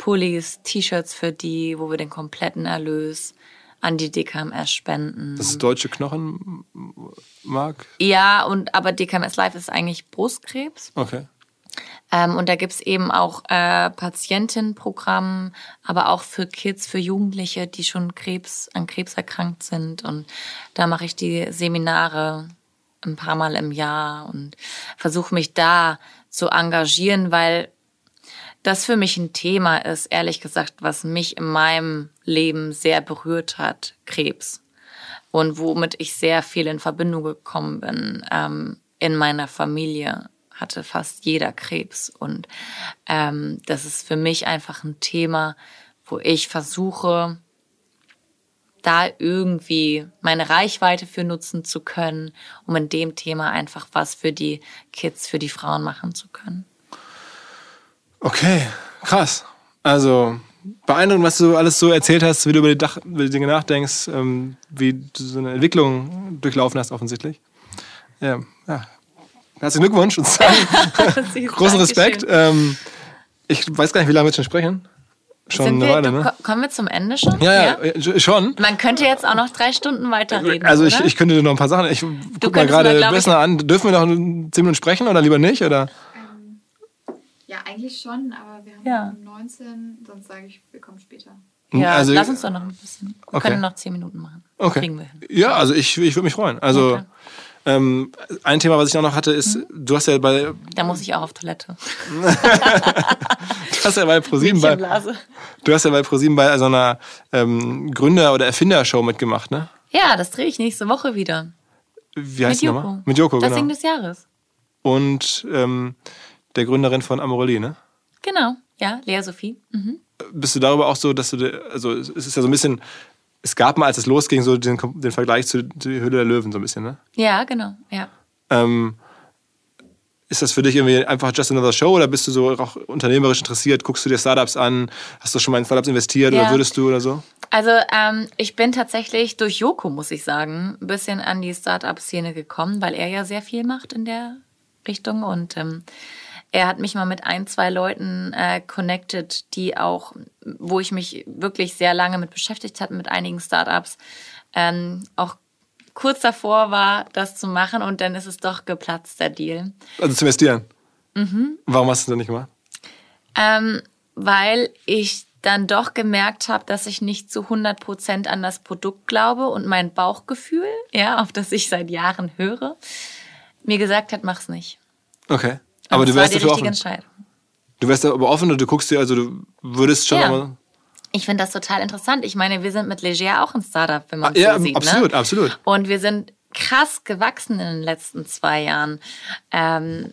Pullis, T-Shirts für die, wo wir den kompletten Erlös an die DKMS spenden. Das ist Deutsche Knochenmark? Ja, und aber DKMS Live ist eigentlich Brustkrebs. Okay. Ähm, und da gibt's eben auch äh, Patientenprogramm, aber auch für Kids, für Jugendliche, die schon Krebs, an Krebs erkrankt sind. Und da mache ich die Seminare ein paar Mal im Jahr und versuche mich da zu engagieren, weil das für mich ein Thema ist, ehrlich gesagt, was mich in meinem Leben sehr berührt hat, Krebs. Und womit ich sehr viel in Verbindung gekommen bin ähm, in meiner Familie hatte fast jeder Krebs. Und ähm, das ist für mich einfach ein Thema, wo ich versuche, da irgendwie meine Reichweite für nutzen zu können, um in dem Thema einfach was für die Kids, für die Frauen machen zu können. Okay, krass. Also beeindruckend, was du alles so erzählt hast, wie du über die, Dach, über die Dinge nachdenkst, ähm, wie du so eine Entwicklung durchlaufen hast offensichtlich. Ja, ja Herzlichen Glückwunsch und *laughs* *laughs* großen Respekt. Ähm, ich weiß gar nicht, wie lange wir schon sprechen. Schon Sind eine Weile, ne? Kommen wir zum Ende schon? Ja, ja, ja, schon. Man könnte jetzt auch noch drei Stunden weiterreden. Also ich, ich könnte noch ein paar Sachen. Ich guck mal gerade besser an. Dürfen wir noch zehn Minuten sprechen oder lieber nicht? Oder? Ja, eigentlich schon, aber wir haben ja. 19, sonst sage ich, wir kommen später. Ja, also, lass uns doch noch ein bisschen. Wir okay. können noch zehn Minuten machen. Okay. Kriegen wir hin. Ja, also ich, ich würde mich freuen. Also. Okay. Ähm, ein Thema, was ich auch noch hatte, ist, mhm. du hast ja bei. Da muss ich auch auf Toilette. *laughs* *laughs* du hast ja bei ProSieben bei. Du hast ja bei ProSieben bei so einer ähm, Gründer- oder Erfindershow mitgemacht, ne? Ja, das drehe ich nächste Woche wieder. Wie heißt Mit nochmal? Mit Joko, das genau. Ding des Jahres. Und ähm, der Gründerin von Amorelli, ne? Genau, ja, Lea Sophie. Mhm. Bist du darüber auch so, dass du, also es ist ja so ein bisschen es gab mal, als es losging, so den, den Vergleich zu der Hülle der Löwen so ein bisschen, ne? Ja, genau, ja. Ähm, ist das für dich irgendwie einfach just another show oder bist du so auch unternehmerisch interessiert? Guckst du dir Startups an? Hast du schon mal in Startups investiert ja. oder würdest du oder so? Also ähm, ich bin tatsächlich durch Joko, muss ich sagen, ein bisschen an die Startup-Szene gekommen, weil er ja sehr viel macht in der Richtung und ähm, er hat mich mal mit ein, zwei Leuten äh, connected, die auch, wo ich mich wirklich sehr lange mit beschäftigt habe, mit einigen Startups, ähm, auch kurz davor war, das zu machen und dann ist es doch geplatzt, der Deal. Also zu investieren? Mhm. Warum hast du das nicht gemacht? Ähm, weil ich dann doch gemerkt habe, dass ich nicht zu 100 Prozent an das Produkt glaube und mein Bauchgefühl, ja, auf das ich seit Jahren höre, mir gesagt hat, mach's nicht. Okay. Aber du wärst dafür offen. Entscheidung. Du wärst aber offen und du guckst dir, also du würdest schon ja. mal. Ich finde das total interessant. Ich meine, wir sind mit Leger auch ein Startup, wenn man ah, ja, so sieht. Absolut, ne? absolut. Und wir sind krass gewachsen in den letzten zwei Jahren. Ähm,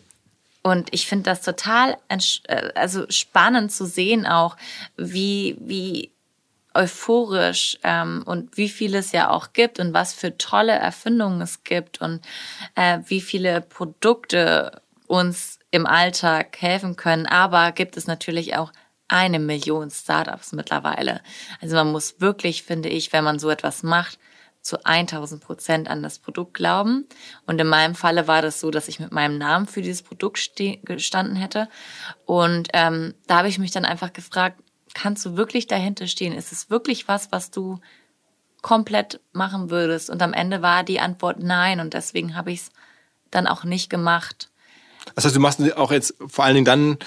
und ich finde das total äh, also spannend zu sehen auch, wie, wie euphorisch ähm, und wie viel es ja auch gibt und was für tolle Erfindungen es gibt und äh, wie viele Produkte uns im Alltag helfen können. Aber gibt es natürlich auch eine Million Startups mittlerweile. Also man muss wirklich, finde ich, wenn man so etwas macht, zu 1000 Prozent an das Produkt glauben. Und in meinem Falle war das so, dass ich mit meinem Namen für dieses Produkt gestanden hätte. Und ähm, da habe ich mich dann einfach gefragt, kannst du wirklich dahinter stehen? Ist es wirklich was, was du komplett machen würdest? Und am Ende war die Antwort nein. Und deswegen habe ich es dann auch nicht gemacht. Das heißt, du machst auch jetzt vor allen Dingen dann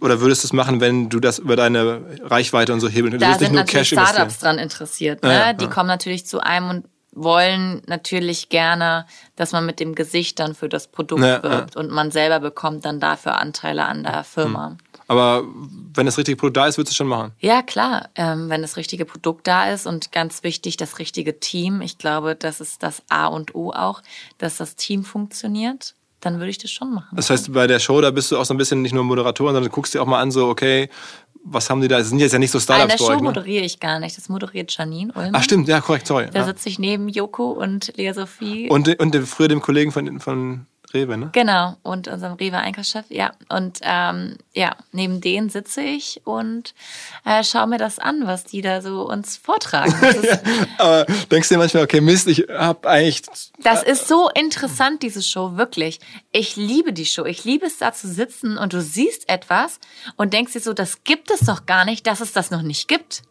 oder würdest du es machen, wenn du das über deine Reichweite und so hebeln? Du da sind natürlich Startups dran interessiert. Ne? Ja, ja, die kommen natürlich zu einem und wollen natürlich gerne, dass man mit dem Gesicht dann für das Produkt wirbt und man selber bekommt dann dafür Anteile an der Firma. Hm. Aber wenn das richtige Produkt da ist, würdest du es schon machen? Ja, klar. Ähm, wenn das richtige Produkt da ist und ganz wichtig, das richtige Team. Ich glaube, das ist das A und O auch, dass das Team funktioniert dann würde ich das schon machen. Das heißt, bei der Show, da bist du auch so ein bisschen nicht nur Moderatorin, sondern du guckst dir auch mal an, so, okay, was haben die da? Das sind jetzt ja nicht so Startups In der Show ne? moderiere ich gar nicht. Das moderiert Janine Ulmer. Ach stimmt, ja, korrekt, sorry. Da ja. sitze ich neben Joko und Lea Sophie. Und, und früher dem Kollegen von, von Rewe, ne? Genau, und unserem Rewe-Einkaufschef, ja. Und ähm, ja, neben denen sitze ich und äh, schaue mir das an, was die da so uns vortragen. *laughs* ja, aber denkst du dir manchmal, okay, Mist, ich hab eigentlich. Das ist so interessant, diese Show, wirklich. Ich liebe die Show. Ich liebe es, da zu sitzen und du siehst etwas und denkst dir so, das gibt es doch gar nicht, dass es das noch nicht gibt.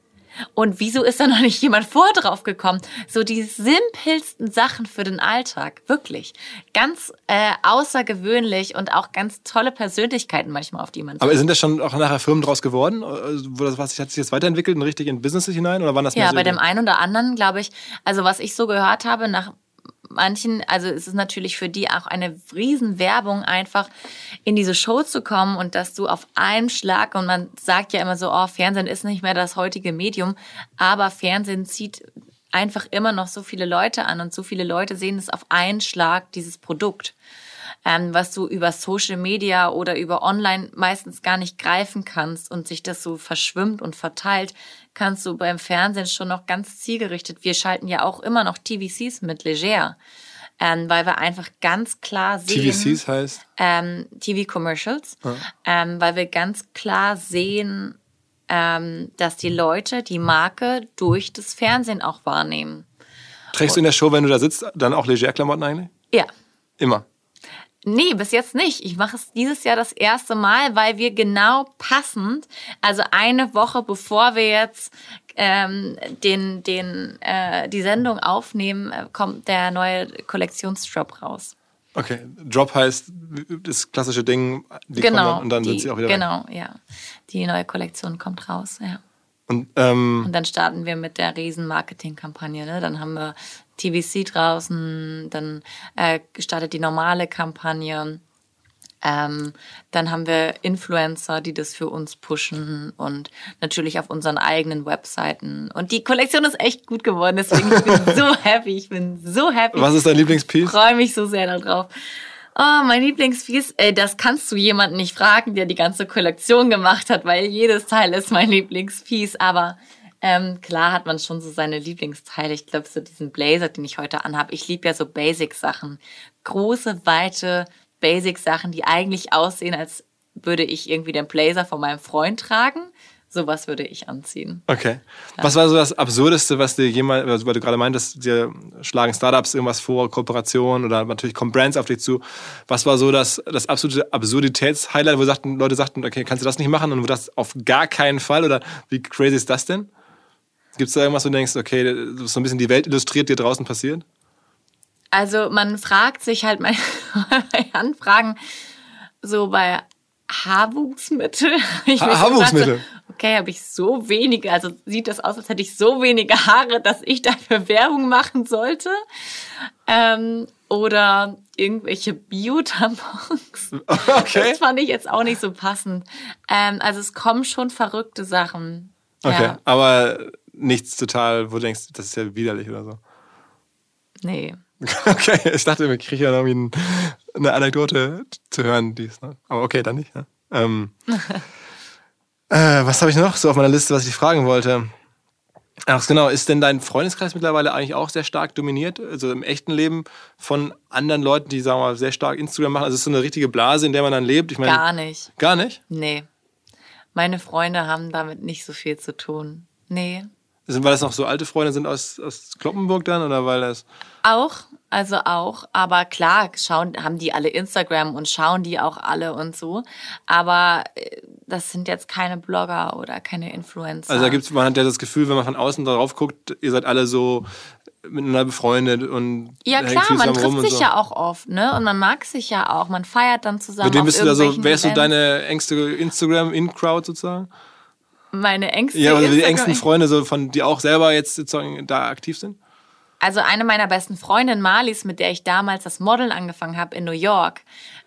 Und wieso ist da noch nicht jemand vor drauf gekommen? So die simpelsten Sachen für den Alltag, wirklich. Ganz äh, außergewöhnlich und auch ganz tolle Persönlichkeiten manchmal, auf die man. Aber sind das schon auch nachher Firmen draus geworden? Also, das, was hat sich jetzt weiterentwickelt und richtig in Business hinein? Oder waren das Ja, so bei dem einen oder anderen, glaube ich, also was ich so gehört habe, nach manchen, also es ist natürlich für die auch eine Riesenwerbung, einfach in diese Show zu kommen und dass du auf einem Schlag, und man sagt ja immer so, oh, Fernsehen ist nicht mehr das heutige Medium, aber Fernsehen zieht einfach immer noch so viele Leute an und so viele Leute sehen es auf einen Schlag, dieses Produkt. Ähm, was du über Social Media oder über Online meistens gar nicht greifen kannst und sich das so verschwimmt und verteilt, kannst du beim Fernsehen schon noch ganz zielgerichtet. Wir schalten ja auch immer noch TVCs mit Leger. Ähm, weil wir einfach ganz klar sehen. TVCs heißt? Ähm, TV-Commercials. Ja. Ähm, weil wir ganz klar sehen, ähm, dass die Leute die Marke durch das Fernsehen auch wahrnehmen. Trägst du in der Show, wenn du da sitzt, dann auch Leger-Klamotten eigentlich? Ja. Immer. Nee, bis jetzt nicht. Ich mache es dieses Jahr das erste Mal, weil wir genau passend, also eine Woche bevor wir jetzt ähm, den, den, äh, die Sendung aufnehmen, äh, kommt der neue Kollektionsdrop raus. Okay, Drop heißt das klassische Ding, die genau, kommen und dann die, sind sie auch wieder Genau, weg. ja. Die neue Kollektion kommt raus, ja. Und, ähm, und dann starten wir mit der riesen Marketingkampagne. Ne? Dann haben wir TVC draußen, dann äh, startet die normale Kampagne. Ähm, dann haben wir Influencer, die das für uns pushen und natürlich auf unseren eigenen Webseiten. Und die Kollektion ist echt gut geworden, deswegen ich bin so *laughs* happy. Ich bin so happy. Was ist dein Lieblingspiece? Ich freue mich so sehr darauf. Oh, mein Lieblingspiece, ey, das kannst du jemanden nicht fragen, der die ganze Kollektion gemacht hat, weil jedes Teil ist mein Lieblingspiece. Aber ähm, klar hat man schon so seine Lieblingsteile. Ich glaube, so diesen Blazer, den ich heute anhabe. Ich liebe ja so Basic-Sachen. Große, weite Basic-Sachen, die eigentlich aussehen, als würde ich irgendwie den Blazer von meinem Freund tragen. Sowas würde ich anziehen. Okay. Ja. Was war so das Absurdeste, was dir jemals, also weil du gerade meintest, dir schlagen Startups irgendwas vor, Kooperationen oder natürlich kommen Brands auf dich zu. Was war so das, das absolute Absurditäts-Highlight, wo sagten, Leute sagten, okay, kannst du das nicht machen und wo das auf gar keinen Fall oder wie crazy ist das denn? Gibt es da irgendwas, wo du denkst, okay, so ein bisschen die Welt illustriert, die draußen passiert? Also man fragt sich halt bei Anfragen *laughs* so bei Haarwuchsmittel. *laughs* Ha Haarwuchsmittel. okay, habe ich so wenige, also sieht das aus, als hätte ich so wenige Haare, dass ich dafür Werbung machen sollte. Ähm, oder irgendwelche Bio-Tampons. *laughs* Okay. Das fand ich jetzt auch nicht so passend. Ähm, also es kommen schon verrückte Sachen. Okay, ja. aber nichts total, wo du denkst, das ist ja widerlich oder so. Nee. *laughs* Okay, ich dachte, wir kriegen ja noch irgendwie eine Anekdote zu hören, dies, ne? aber okay, dann nicht. Ne? Ähm, *laughs* äh, was habe ich noch so auf meiner Liste, was ich fragen wollte? Ach genau, ist denn dein Freundeskreis mittlerweile eigentlich auch sehr stark dominiert, also im echten Leben von anderen Leuten, die sagen wir mal sehr stark Instagram machen? Also ist es so eine richtige Blase, in der man dann lebt? Ich meine, gar nicht. Gar nicht? Nee. Meine Freunde haben damit nicht so viel zu tun. Nee. Sind, weil das noch so alte Freunde sind aus, aus Kloppenburg dann oder weil das? Auch, also auch. Aber klar, schauen, haben die alle Instagram und schauen die auch alle und so. Aber äh, das sind jetzt keine Blogger oder keine Influencer. Also da gibt's, man hat ja das Gefühl, wenn man von außen darauf guckt, ihr seid alle so miteinander befreundet und ja klar, man trifft sich so. ja auch oft, ne? Und man mag sich ja auch, man feiert dann zusammen. Mit wem bist du da so? Wer ist so deine engste Instagram-In-Crowd sozusagen? Meine engste. Ja, also die engsten Freunde, so von die auch selber jetzt sozusagen da aktiv sind. Also eine meiner besten Freundinnen, Marlies, mit der ich damals das Modeln angefangen habe in New York,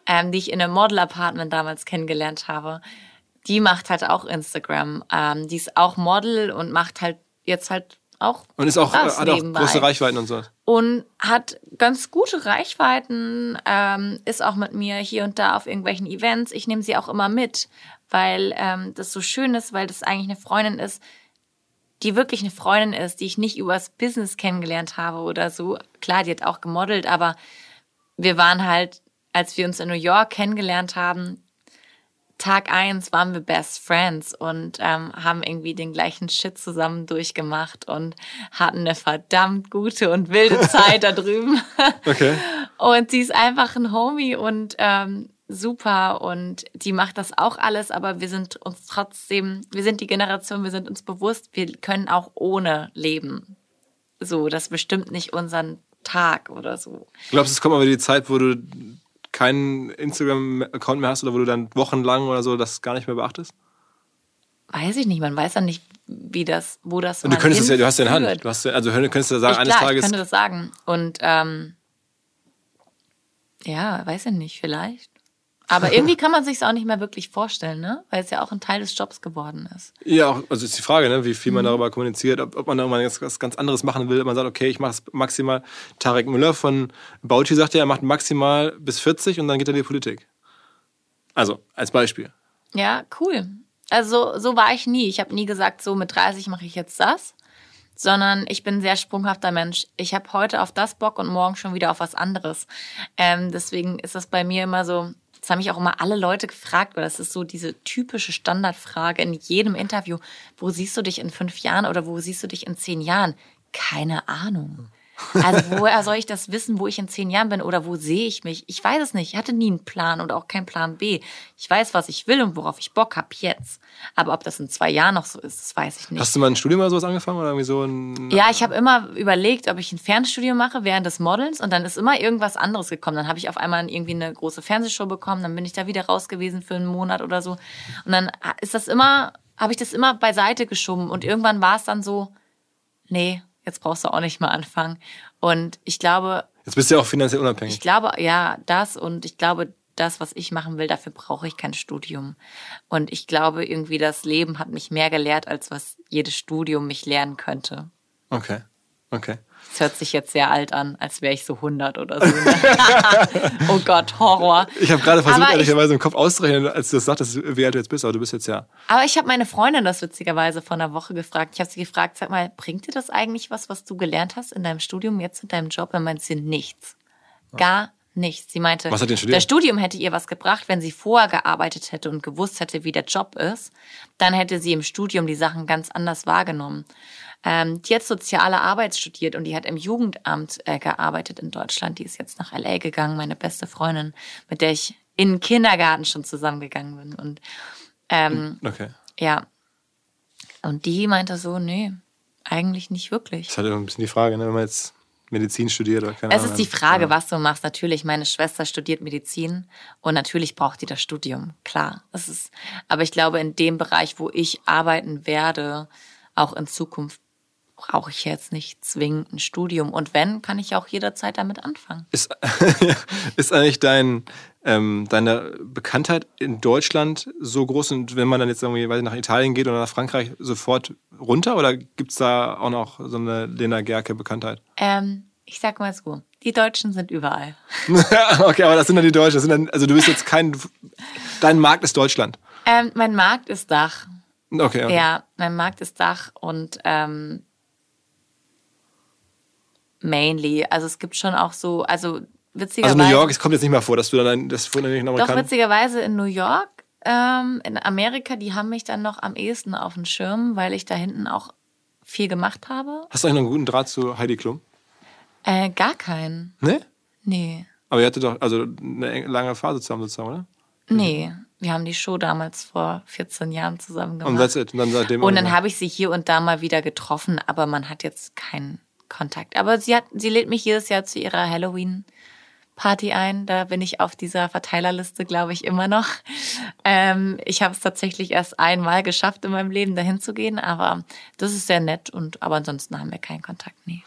ähm, die ich in einem Model-Apartment damals kennengelernt habe, die macht halt auch Instagram. Ähm, die ist auch Model und macht halt jetzt halt auch. Und ist auch, hat auch große Reichweiten und so. Und hat ganz gute Reichweiten, ähm, ist auch mit mir hier und da auf irgendwelchen Events. Ich nehme sie auch immer mit, weil ähm, das so schön ist, weil das eigentlich eine Freundin ist, die wirklich eine Freundin ist, die ich nicht übers Business kennengelernt habe oder so. Klar, die hat auch gemodelt, aber wir waren halt als wir uns in New York kennengelernt haben, Tag eins waren wir Best Friends und ähm, haben irgendwie den gleichen Shit zusammen durchgemacht und hatten eine verdammt gute und wilde *laughs* Zeit da drüben. Okay. Und sie ist einfach ein Homie und ähm, super und die macht das auch alles, aber wir sind uns trotzdem, wir sind die Generation, wir sind uns bewusst, wir können auch ohne leben. So, das bestimmt nicht unseren Tag oder so. Glaubst du, es kommt wieder die Zeit, wo du keinen Instagram-Account mehr hast oder wo du dann wochenlang oder so das gar nicht mehr beachtest? Weiß ich nicht, man weiß ja nicht, wie das, wo das. Und du könntest es ja, du hast ja in Hand. Du hast, also könntest du sagen, ich, eines klar, Tages. Ich könnte das sagen. Und ähm, ja, weiß ich nicht, vielleicht. Aber irgendwie kann man sich es auch nicht mehr wirklich vorstellen, ne? Weil es ja auch ein Teil des Jobs geworden ist. Ja, auch, also ist die Frage, ne? wie viel man mhm. darüber kommuniziert, ob, ob man irgendwann was ganz anderes machen will. Man sagt, okay, ich mache es maximal. Tarek Müller von Bauchi sagt ja, er macht maximal bis 40 und dann geht er in die Politik. Also, als Beispiel. Ja, cool. Also so war ich nie. Ich habe nie gesagt, so mit 30 mache ich jetzt das, sondern ich bin ein sehr sprunghafter Mensch. Ich habe heute auf das Bock und morgen schon wieder auf was anderes. Ähm, deswegen ist das bei mir immer so, das haben mich auch immer alle Leute gefragt, weil das ist so diese typische Standardfrage in jedem Interview. Wo siehst du dich in fünf Jahren oder wo siehst du dich in zehn Jahren? Keine Ahnung. Also woher soll ich das wissen, wo ich in zehn Jahren bin oder wo sehe ich mich? Ich weiß es nicht. Ich hatte nie einen Plan und auch keinen Plan B. Ich weiß, was ich will und worauf ich Bock habe jetzt. Aber ob das in zwei Jahren noch so ist, das weiß ich nicht. Hast du mal ein Studium oder sowas angefangen oder irgendwie so ein? Ja, ich habe immer überlegt, ob ich ein Fernstudium mache während des Modelns und dann ist immer irgendwas anderes gekommen. Dann habe ich auf einmal irgendwie eine große Fernsehshow bekommen, dann bin ich da wieder raus gewesen für einen Monat oder so. Und dann ist das immer, habe ich das immer beiseite geschoben und irgendwann war es dann so, nee, jetzt brauchst du auch nicht mehr anfangen. Und ich glaube. Jetzt bist du ja auch finanziell unabhängig. Ich glaube, ja, das und ich glaube, das, was ich machen will, dafür brauche ich kein Studium. Und ich glaube irgendwie, das Leben hat mich mehr gelehrt, als was jedes Studium mich lernen könnte. Okay, okay. Das hört sich jetzt sehr alt an, als wäre ich so 100 oder so. *laughs* oh Gott, Horror. Ich habe gerade versucht, ehrlicherweise im Kopf auszurechnen, als du das sagtest, wie alt du jetzt bist, aber du bist jetzt ja. Aber ich habe meine Freundin das witzigerweise vor einer Woche gefragt. Ich habe sie gefragt, sag mal, bringt dir das eigentlich was, was du gelernt hast in deinem Studium, jetzt in deinem Job? Dann meint sie nichts. Gar nichts. Sie meinte, was hat studiert? das Studium hätte ihr was gebracht, wenn sie vorher gearbeitet hätte und gewusst hätte, wie der Job ist. Dann hätte sie im Studium die Sachen ganz anders wahrgenommen. Ähm, die hat soziale Arbeit studiert und die hat im Jugendamt äh, gearbeitet in Deutschland. Die ist jetzt nach LA gegangen, meine beste Freundin, mit der ich in den Kindergarten schon zusammengegangen bin. Und ähm, okay. ja. Und die meinte so, nee, eigentlich nicht wirklich. Das ist halt ein bisschen die Frage, ne? wenn man jetzt Medizin studiert oder keine Es ist die Frage, ja. was du machst. Natürlich, meine Schwester studiert Medizin und natürlich braucht die das Studium. Klar. Das ist, aber ich glaube, in dem Bereich, wo ich arbeiten werde, auch in Zukunft brauche ich jetzt nicht zwingend ein Studium. Und wenn, kann ich auch jederzeit damit anfangen. Ist, *laughs* ist eigentlich dein, ähm, deine Bekanntheit in Deutschland so groß und wenn man dann jetzt irgendwie nach Italien geht oder nach Frankreich sofort runter? Oder gibt es da auch noch so eine Lena Gerke-Bekanntheit? Ähm, ich sag mal so, die Deutschen sind überall. *laughs* okay, aber das sind dann die Deutschen. Dann, also du bist jetzt kein. Dein Markt ist Deutschland. Ähm, mein Markt ist Dach. Okay, okay. Ja, mein Markt ist Dach und ähm, mainly. Also es gibt schon auch so, also witzigerweise. Also New York, es kommt jetzt nicht mal vor, dass du dann das von den Doch witzigerweise in New York, ähm, in Amerika, die haben mich dann noch am ehesten auf dem Schirm, weil ich da hinten auch viel gemacht habe. Hast du eigentlich noch einen guten Draht zu Heidi Klum? Äh, gar keinen. Nee? Nee. Aber ihr hattet doch also eine lange Phase zusammen sozusagen, oder? Nee, wir haben die Show damals vor 14 Jahren zusammen gemacht. Und that's it. Und dann seitdem. Und dann habe ich sie hier und da mal wieder getroffen, aber man hat jetzt keinen Kontakt. Aber sie hat, sie lädt mich jedes Jahr zu ihrer Halloween Party ein. Da bin ich auf dieser Verteilerliste, glaube ich, immer noch. Ähm, ich habe es tatsächlich erst einmal geschafft in meinem Leben, dahin zu gehen, aber das ist sehr nett und aber ansonsten haben wir keinen Kontakt, nie.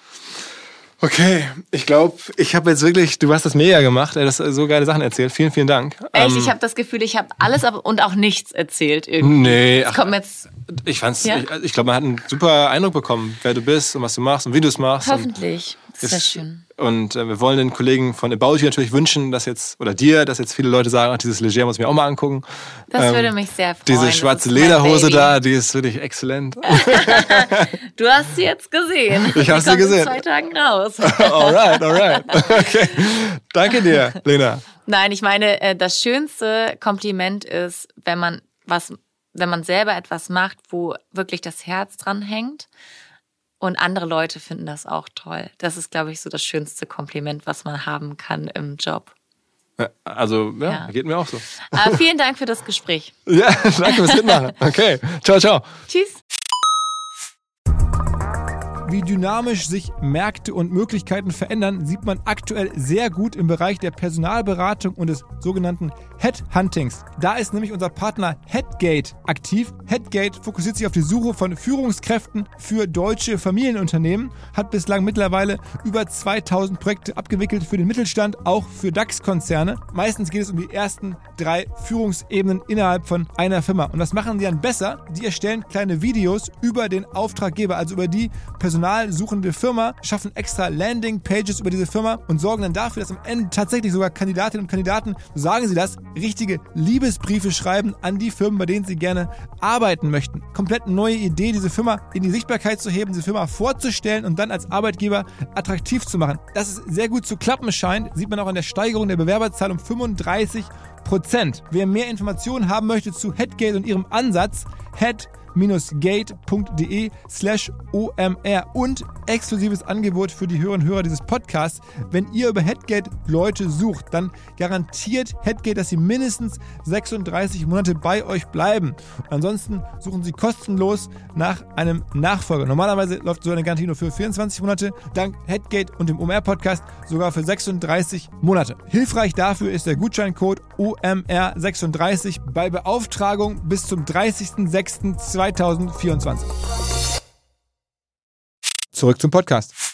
Okay, ich glaube, ich habe jetzt wirklich, du hast das mega gemacht, du hast so geile Sachen erzählt. Vielen, vielen Dank. Echt, ähm, ich habe das Gefühl, ich habe alles und auch nichts erzählt irgendwie. Nee, ach, kommt jetzt. Ich fand's, ja? ich, ich glaube, man hat einen super Eindruck bekommen, wer du bist und was du machst und wie du es machst. Hoffentlich. Das ist sehr schön. Und äh, wir wollen den Kollegen von About You natürlich wünschen, dass jetzt, oder dir, dass jetzt viele Leute sagen, ach, dieses Leger muss ich mir auch mal angucken. Das ähm, würde mich sehr freuen. Diese schwarze Lederhose da, die ist wirklich exzellent. *laughs* *laughs* du hast sie jetzt gesehen. Ich habe sie gesehen. In zwei Tagen raus. *laughs* alright, alright. Okay. Danke dir, Lena. Nein, ich meine, äh, das schönste Kompliment ist, wenn man was, wenn man selber etwas macht, wo wirklich das Herz dran hängt. Und andere Leute finden das auch toll. Das ist, glaube ich, so das schönste Kompliment, was man haben kann im Job. Also, ja, ja. geht mir auch so. Äh, vielen Dank für das Gespräch. *laughs* ja, danke fürs Mitmachen. Okay, ciao, ciao. Tschüss wie dynamisch sich Märkte und Möglichkeiten verändern, sieht man aktuell sehr gut im Bereich der Personalberatung und des sogenannten Headhuntings. Da ist nämlich unser Partner Headgate aktiv. Headgate fokussiert sich auf die Suche von Führungskräften für deutsche Familienunternehmen, hat bislang mittlerweile über 2000 Projekte abgewickelt für den Mittelstand, auch für DAX-Konzerne. Meistens geht es um die ersten drei Führungsebenen innerhalb von einer Firma. Und was machen die dann besser? Die erstellen kleine Videos über den Auftraggeber, also über die Personal personalsuchende Firma, schaffen extra Landing-Pages über diese Firma und sorgen dann dafür, dass am Ende tatsächlich sogar Kandidatinnen und Kandidaten, so sagen sie das, richtige Liebesbriefe schreiben an die Firmen, bei denen sie gerne arbeiten möchten. Komplett neue Idee, diese Firma in die Sichtbarkeit zu heben, diese Firma vorzustellen und dann als Arbeitgeber attraktiv zu machen. Dass es sehr gut zu klappen scheint, sieht man auch an der Steigerung der Bewerberzahl um 35 Prozent. Wer mehr Informationen haben möchte zu Headgate und ihrem Ansatz, head gate.de slash omr und exklusives Angebot für die Hörerinnen und Hörer dieses Podcasts. Wenn ihr über Headgate Leute sucht, dann garantiert Headgate, dass sie mindestens 36 Monate bei euch bleiben. Ansonsten suchen sie kostenlos nach einem Nachfolger. Normalerweise läuft so eine Garantie nur für 24 Monate, dank Headgate und dem OMR-Podcast sogar für 36 Monate. Hilfreich dafür ist der Gutscheincode OMR36 bei Beauftragung bis zum 30.06.2020. 2024. Zurück zum Podcast.